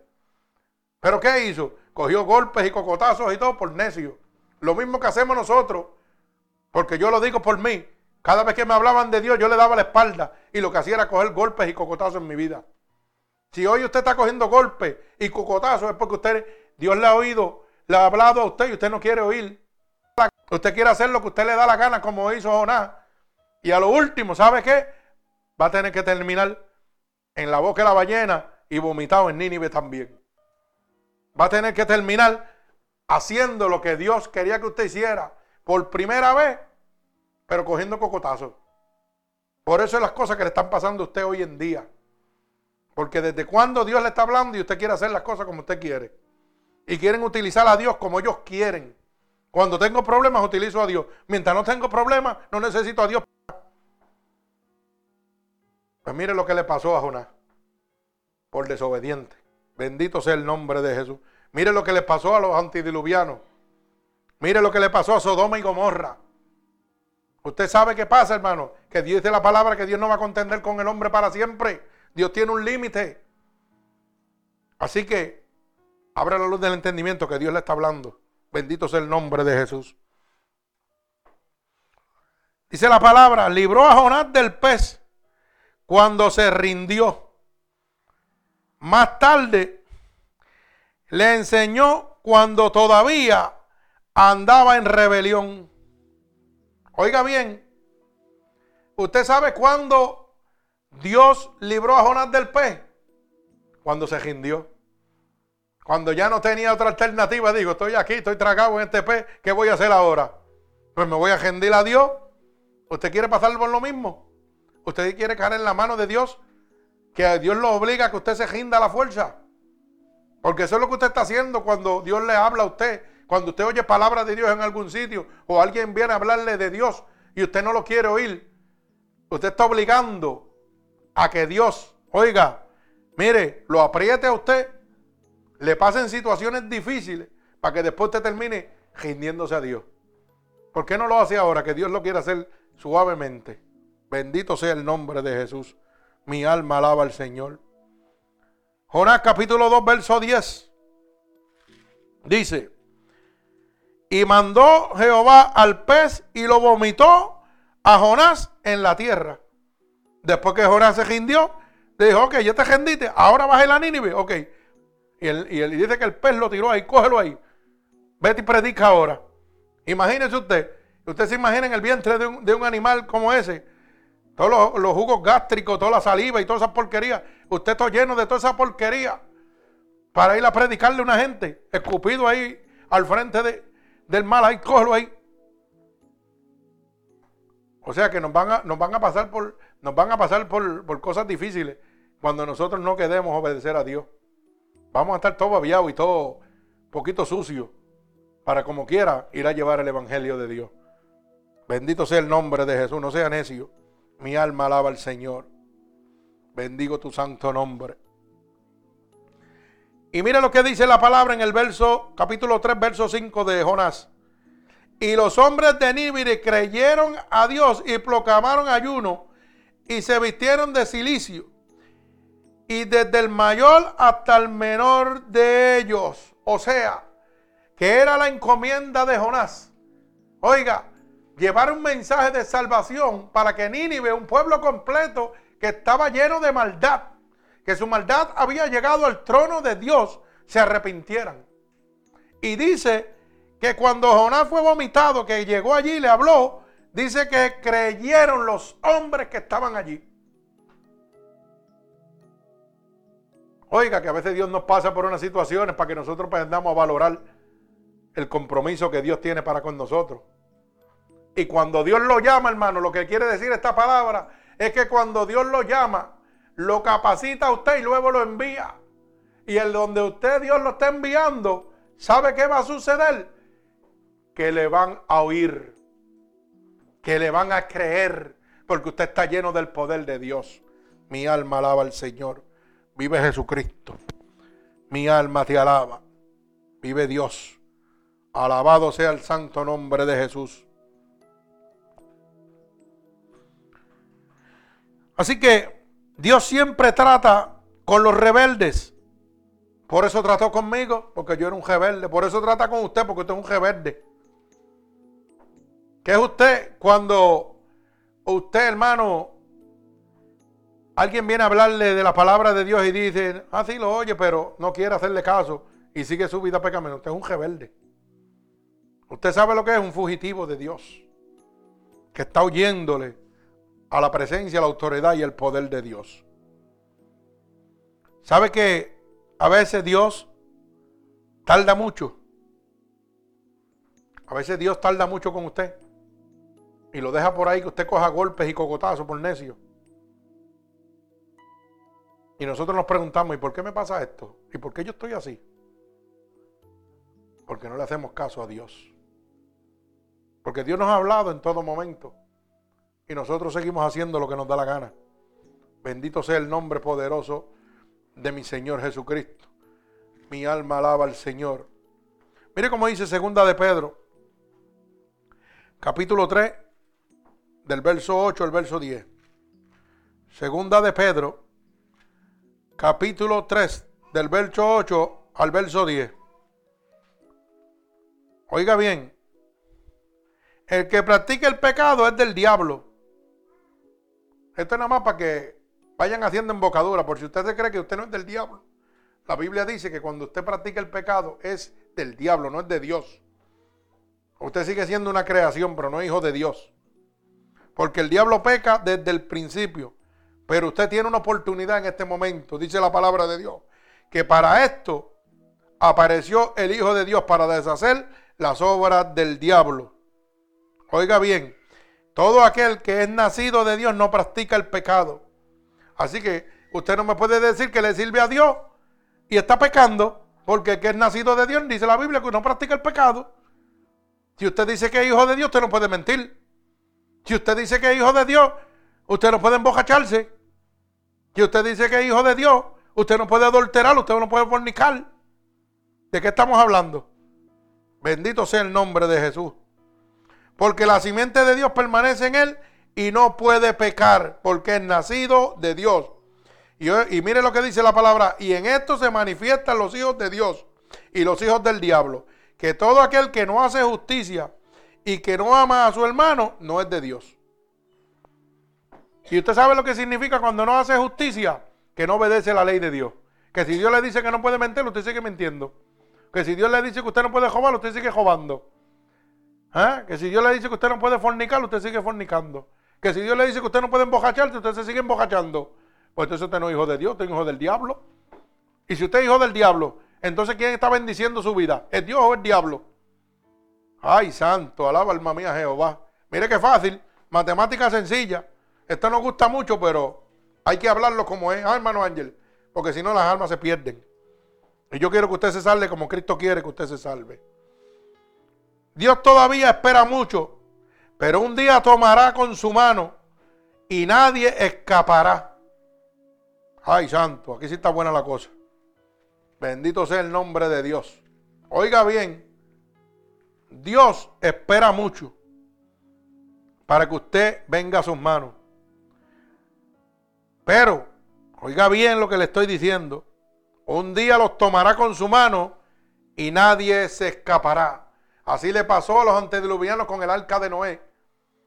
¿Pero qué hizo? Cogió golpes y cocotazos y todo por necio. Lo mismo que hacemos nosotros, porque yo lo digo por mí. Cada vez que me hablaban de Dios, yo le daba la espalda y lo que hacía era coger golpes y cocotazos en mi vida. Si hoy usted está cogiendo golpes y cocotazos es porque usted, Dios le ha oído, le ha hablado a usted y usted no quiere oír. Usted quiere hacer lo que usted le da la gana, como hizo Jonás. Y a lo último, ¿sabe qué? Va a tener que terminar en la boca de la ballena y vomitado en Nínive también. Va a tener que terminar haciendo lo que Dios quería que usted hiciera por primera vez, pero cogiendo cocotazos. Por eso es las cosas que le están pasando a usted hoy en día. Porque desde cuando Dios le está hablando y usted quiere hacer las cosas como usted quiere. Y quieren utilizar a Dios como ellos quieren. Cuando tengo problemas utilizo a Dios. Mientras no tengo problemas no necesito a Dios. Pues mire lo que le pasó a Jonás. Por desobediente. Bendito sea el nombre de Jesús. Mire lo que le pasó a los antidiluvianos. Mire lo que le pasó a Sodoma y Gomorra. Usted sabe qué pasa, hermano. Que Dios dice la palabra que Dios no va a contender con el hombre para siempre. Dios tiene un límite. Así que abra la luz del entendimiento que Dios le está hablando. Bendito sea el nombre de Jesús. Dice la palabra, libró a Jonás del pez cuando se rindió. Más tarde le enseñó cuando todavía andaba en rebelión. Oiga bien, ¿usted sabe cuándo Dios libró a Jonás del pez? Cuando se rindió. Cuando ya no tenía otra alternativa, digo, estoy aquí, estoy tragado en este pez, ¿qué voy a hacer ahora? Pues me voy a rendir a Dios. ¿Usted quiere pasar por lo mismo? ¿Usted quiere caer en la mano de Dios? Que Dios lo obliga a que usted se rinda a la fuerza. Porque eso es lo que usted está haciendo cuando Dios le habla a usted. Cuando usted oye palabras de Dios en algún sitio o alguien viene a hablarle de Dios y usted no lo quiere oír. Usted está obligando a que Dios, oiga, mire, lo apriete a usted le pasen situaciones difíciles para que después usted termine rindiéndose a Dios. ¿Por qué no lo hace ahora? Que Dios lo quiere hacer suavemente. Bendito sea el nombre de Jesús. Mi alma alaba al Señor. Jonás capítulo 2, verso 10. Dice, y mandó Jehová al pez y lo vomitó a Jonás en la tierra. Después que Jonás se rindió, dijo, ok, ya te rendiste, ahora vas a la Nínive. Ok, y él, dice que el pez lo tiró ahí, cógelo ahí. Vete y predica ahora. Imagínese usted, usted se imagina en el vientre de un, animal como ese, todos los, jugos gástricos, toda la saliva y toda esa porquería. Usted está lleno de toda esa porquería para ir a predicarle a una gente, escupido ahí al frente de, del mal, ahí, cógelo ahí. O sea que nos van a, nos van a pasar por, nos van a pasar por, por cosas difíciles cuando nosotros no queremos obedecer a Dios. Vamos a estar todo babiado y todo poquito sucio para como quiera ir a llevar el Evangelio de Dios. Bendito sea el nombre de Jesús, no sea necio. Mi alma alaba al Señor. Bendigo tu santo nombre. Y mire lo que dice la palabra en el verso, capítulo 3, verso 5 de Jonás. Y los hombres de Nínive creyeron a Dios y proclamaron ayuno y se vistieron de silicio y desde el mayor hasta el menor de ellos. O sea, que era la encomienda de Jonás. Oiga, llevar un mensaje de salvación para que Nínive, un pueblo completo que estaba lleno de maldad, que su maldad había llegado al trono de Dios, se arrepintieran. Y dice que cuando Jonás fue vomitado, que llegó allí y le habló, dice que creyeron los hombres que estaban allí. Oiga, que a veces Dios nos pasa por unas situaciones para que nosotros aprendamos a valorar el compromiso que Dios tiene para con nosotros. Y cuando Dios lo llama, hermano, lo que quiere decir esta palabra es que cuando Dios lo llama, lo capacita a usted y luego lo envía. Y el donde usted Dios lo está enviando, ¿sabe qué va a suceder? Que le van a oír, que le van a creer, porque usted está lleno del poder de Dios. Mi alma alaba al Señor. Vive Jesucristo. Mi alma te alaba. Vive Dios. Alabado sea el santo nombre de Jesús. Así que Dios siempre trata con los rebeldes. Por eso trató conmigo, porque yo era un rebelde. Por eso trata con usted, porque usted es un rebelde. ¿Qué es usted cuando usted, hermano, alguien viene a hablarle de la palabra de Dios y dice, ah, sí, lo oye, pero no quiere hacerle caso y sigue su vida pecaminosa. Usted es un rebelde. Usted sabe lo que es un fugitivo de Dios, que está oyéndole a la presencia, la autoridad y el poder de Dios. ¿Sabe que a veces Dios tarda mucho? A veces Dios tarda mucho con usted y lo deja por ahí que usted coja golpes y cocotazos por necio. Y nosotros nos preguntamos, ¿y por qué me pasa esto? ¿Y por qué yo estoy así? Porque no le hacemos caso a Dios. Porque Dios nos ha hablado en todo momento. Y nosotros seguimos haciendo lo que nos da la gana. Bendito sea el nombre poderoso de mi Señor Jesucristo. Mi alma alaba al Señor. Mire cómo dice segunda de Pedro, capítulo 3, del verso 8 al verso 10. Segunda de Pedro, capítulo 3, del verso 8 al verso 10. Oiga bien, el que practica el pecado es del diablo. Esto es nada más para que vayan haciendo embocadura, por si usted se cree que usted no es del diablo. La Biblia dice que cuando usted practica el pecado es del diablo, no es de Dios. Usted sigue siendo una creación, pero no hijo de Dios. Porque el diablo peca desde el principio. Pero usted tiene una oportunidad en este momento, dice la palabra de Dios, que para esto apareció el Hijo de Dios para deshacer las obras del diablo. Oiga bien, todo aquel que es nacido de Dios no practica el pecado. Así que usted no me puede decir que le sirve a Dios y está pecando, porque el que es nacido de Dios, dice la Biblia, que no practica el pecado. Si usted dice que es hijo de Dios, usted no puede mentir. Si usted dice que es hijo de Dios, usted no puede embocacharse. Si usted dice que es hijo de Dios, usted no puede adulterar, usted no puede fornicar. ¿De qué estamos hablando? Bendito sea el nombre de Jesús. Porque la simiente de Dios permanece en él y no puede pecar porque es nacido de Dios. Y, y, mire lo que dice la palabra. Y en esto se manifiestan los hijos de Dios y los hijos del diablo. Que todo aquel que no hace justicia y que no ama a su hermano no es de Dios. Y usted sabe lo que significa cuando no hace justicia, que no obedece la ley de Dios. Que si Dios le dice que no puede mentir, usted sigue mintiendo. Que si Dios le dice que usted no puede robar, usted sigue robando. ¿Ah? Que si Dios le dice que usted no puede fornicar, usted sigue fornicando. Que si Dios le dice que usted no puede embojacharse, usted se sigue embojachando. Pues entonces usted no es hijo de Dios, usted es hijo del diablo. Y si usted es hijo del diablo, entonces ¿quién está bendiciendo su vida? ¿Es Dios o el diablo? Ay, santo, alaba alma mía Jehová. Mire qué fácil, matemática sencilla. Esto nos gusta mucho, pero hay que hablarlo como es, ah, hermano Ángel, porque si no las almas se pierden. Y yo quiero que usted se salve como Cristo quiere que usted se salve. Dios todavía espera mucho, pero un día tomará con su mano y nadie escapará. Ay, santo, aquí sí está buena la cosa. Bendito sea el nombre de Dios. Oiga bien, Dios espera mucho para que usted venga a sus manos. Pero, oiga bien lo que le estoy diciendo. Un día los tomará con su mano y nadie se escapará. Así le pasó a los antediluvianos con el arca de Noé.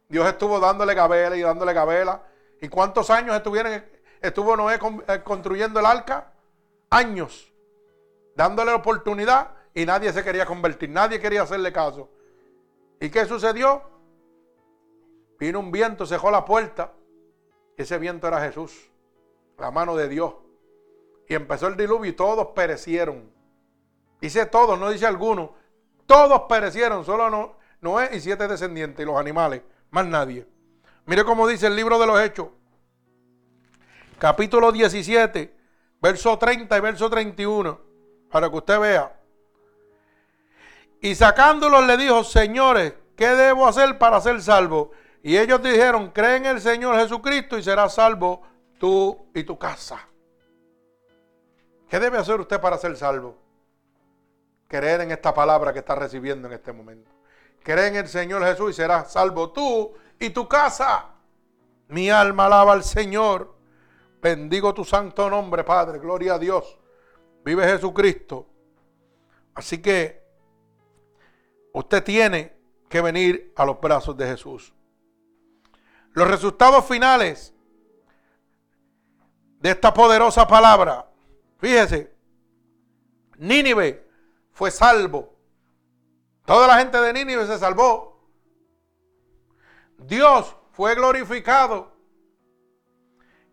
Dios estuvo dándole gabela y dándole gabela. ¿Y cuántos años estuvieron, estuvo Noé eh, construyendo el arca? Años. Dándole la oportunidad y nadie se quería convertir, nadie quería hacerle caso. ¿Y qué sucedió? Vino un viento, dejó la puerta. Ese viento era Jesús, la mano de Dios. Y empezó el diluvio y todos perecieron. Dice todos, no dice alguno. Todos perecieron, solo Noé y siete descendientes y los animales, más nadie. Mire cómo dice el libro de los Hechos, capítulo 17, verso 30 y verso 31, para que usted vea. Y sacándolos le dijo, señores, ¿qué debo hacer para ser salvo? Y ellos dijeron, cree en el Señor Jesucristo y serás salvo tú y tu casa. ¿Qué debe hacer usted para ser salvo? Creer en esta palabra que está recibiendo en este momento. Cree en el Señor Jesús y serás salvo tú y tu casa. Mi alma alaba al Señor. Bendigo tu santo nombre, Padre. Gloria a Dios. Vive Jesucristo. Así que Usted tiene que venir a los brazos de Jesús. Los resultados finales de esta poderosa palabra, fíjese, Nínive fue salvo. Toda la gente de Nínive se salvó. Dios fue glorificado.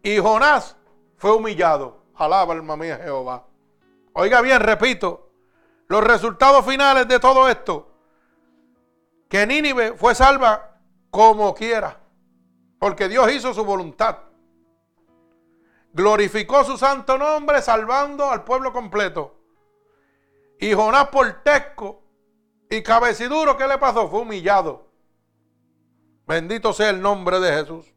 Y Jonás fue humillado. Alaba alma mía Jehová. Oiga bien, repito, los resultados finales de todo esto, que Nínive fue salva como quiera, porque Dios hizo su voluntad. Glorificó su santo nombre salvando al pueblo completo. Y Jonás por tesco y cabeciduro, ¿qué le pasó? Fue humillado. Bendito sea el nombre de Jesús.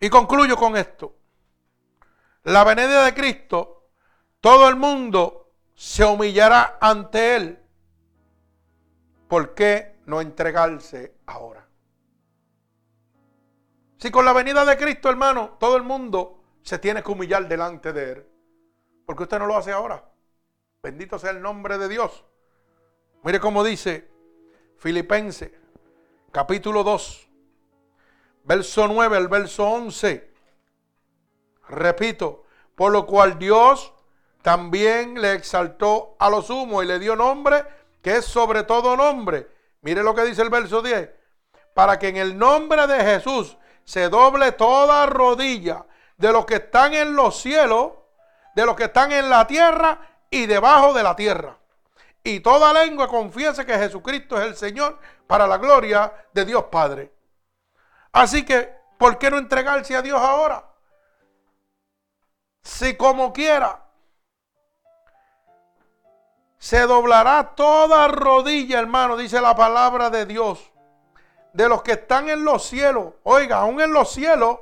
Y concluyo con esto. La venida de Cristo, todo el mundo se humillará ante Él. ¿Por qué no entregarse ahora? Si con la venida de Cristo, hermano, todo el mundo se tiene que humillar delante de Él. Porque usted no lo hace ahora. Bendito sea el nombre de Dios. Mire cómo dice Filipenses, capítulo 2, verso 9 al verso 11. Repito, por lo cual Dios también le exaltó a lo sumo y le dio nombre que es sobre todo nombre. Mire lo que dice el verso 10. Para que en el nombre de Jesús se doble toda rodilla de los que están en los cielos de los que están en la tierra y debajo de la tierra. Y toda lengua confiese que Jesucristo es el Señor para la gloria de Dios Padre. Así que, ¿por qué no entregarse a Dios ahora? Si como quiera, se doblará toda rodilla, hermano, dice la palabra de Dios, de los que están en los cielos. Oiga, aún en los cielos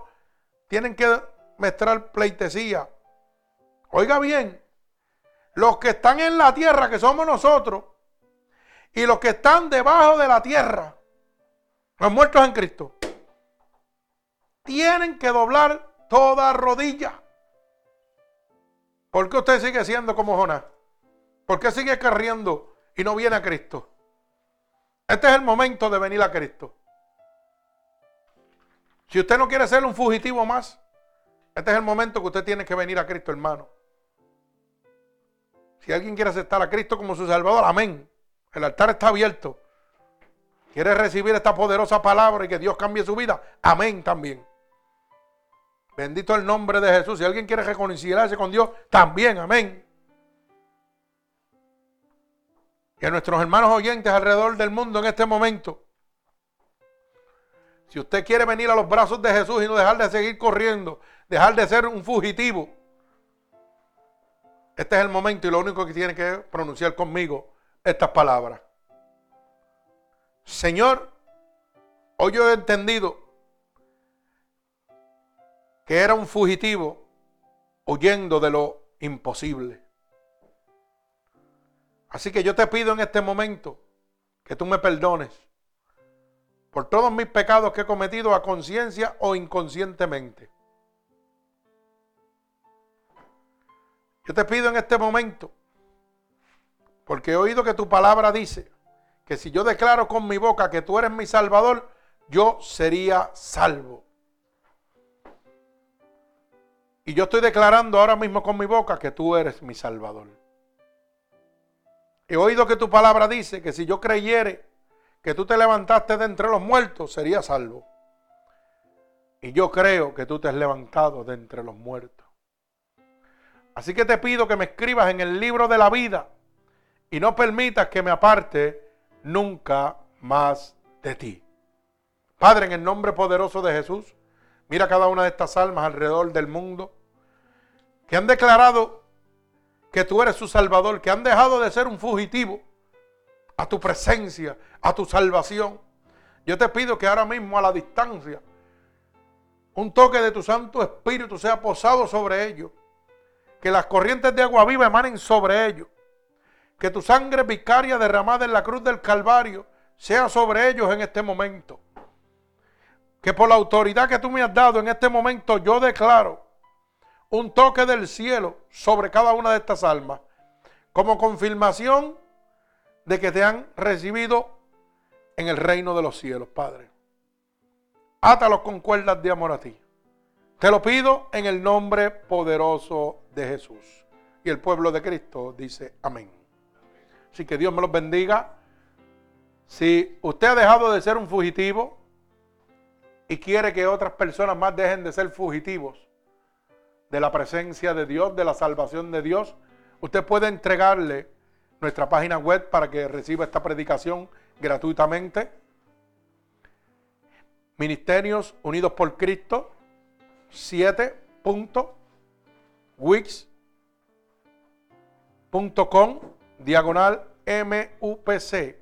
tienen que mostrar pleitesía, Oiga bien, los que están en la tierra, que somos nosotros, y los que están debajo de la tierra, los muertos en Cristo, tienen que doblar toda rodilla. ¿Por qué usted sigue siendo como Jonás? ¿Por qué sigue corriendo y no viene a Cristo? Este es el momento de venir a Cristo. Si usted no quiere ser un fugitivo más, este es el momento que usted tiene que venir a Cristo, hermano. Si alguien quiere aceptar a Cristo como su Salvador, amén. El altar está abierto. Quiere recibir esta poderosa palabra y que Dios cambie su vida, amén también. Bendito el nombre de Jesús. Si alguien quiere reconciliarse con Dios, también, amén. Y a nuestros hermanos oyentes alrededor del mundo en este momento, si usted quiere venir a los brazos de Jesús y no dejar de seguir corriendo, dejar de ser un fugitivo, este es el momento y lo único que tiene que pronunciar conmigo estas palabras. Señor, hoy yo he entendido que era un fugitivo huyendo de lo imposible. Así que yo te pido en este momento que tú me perdones por todos mis pecados que he cometido a conciencia o inconscientemente. Yo te pido en este momento, porque he oído que tu palabra dice que si yo declaro con mi boca que tú eres mi salvador, yo sería salvo. Y yo estoy declarando ahora mismo con mi boca que tú eres mi salvador. He oído que tu palabra dice que si yo creyere que tú te levantaste de entre los muertos, sería salvo. Y yo creo que tú te has levantado de entre los muertos. Así que te pido que me escribas en el libro de la vida y no permitas que me aparte nunca más de ti. Padre, en el nombre poderoso de Jesús, mira cada una de estas almas alrededor del mundo que han declarado que tú eres su salvador, que han dejado de ser un fugitivo a tu presencia, a tu salvación. Yo te pido que ahora mismo a la distancia un toque de tu Santo Espíritu sea posado sobre ellos que las corrientes de agua viva emanen sobre ellos. Que tu sangre vicaria derramada en la cruz del Calvario sea sobre ellos en este momento. Que por la autoridad que tú me has dado en este momento yo declaro un toque del cielo sobre cada una de estas almas. Como confirmación de que te han recibido en el reino de los cielos, Padre. átalos con cuerdas de amor a ti. Te lo pido en el nombre poderoso de Jesús. Y el pueblo de Cristo dice amén. Así que Dios me los bendiga. Si usted ha dejado de ser un fugitivo y quiere que otras personas más dejen de ser fugitivos de la presencia de Dios, de la salvación de Dios, usted puede entregarle nuestra página web para que reciba esta predicación gratuitamente. Ministerios Unidos por Cristo 7.wix.com diagonal MUPC.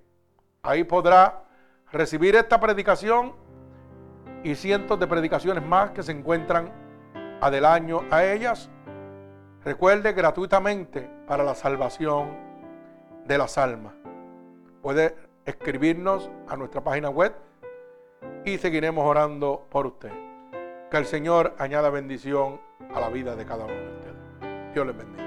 Ahí podrá recibir esta predicación y cientos de predicaciones más que se encuentran año a ellas. Recuerde gratuitamente para la salvación de las almas. Puede escribirnos a nuestra página web y seguiremos orando por usted. Que el Señor añada bendición a la vida de cada uno de ustedes. Dios les bendiga.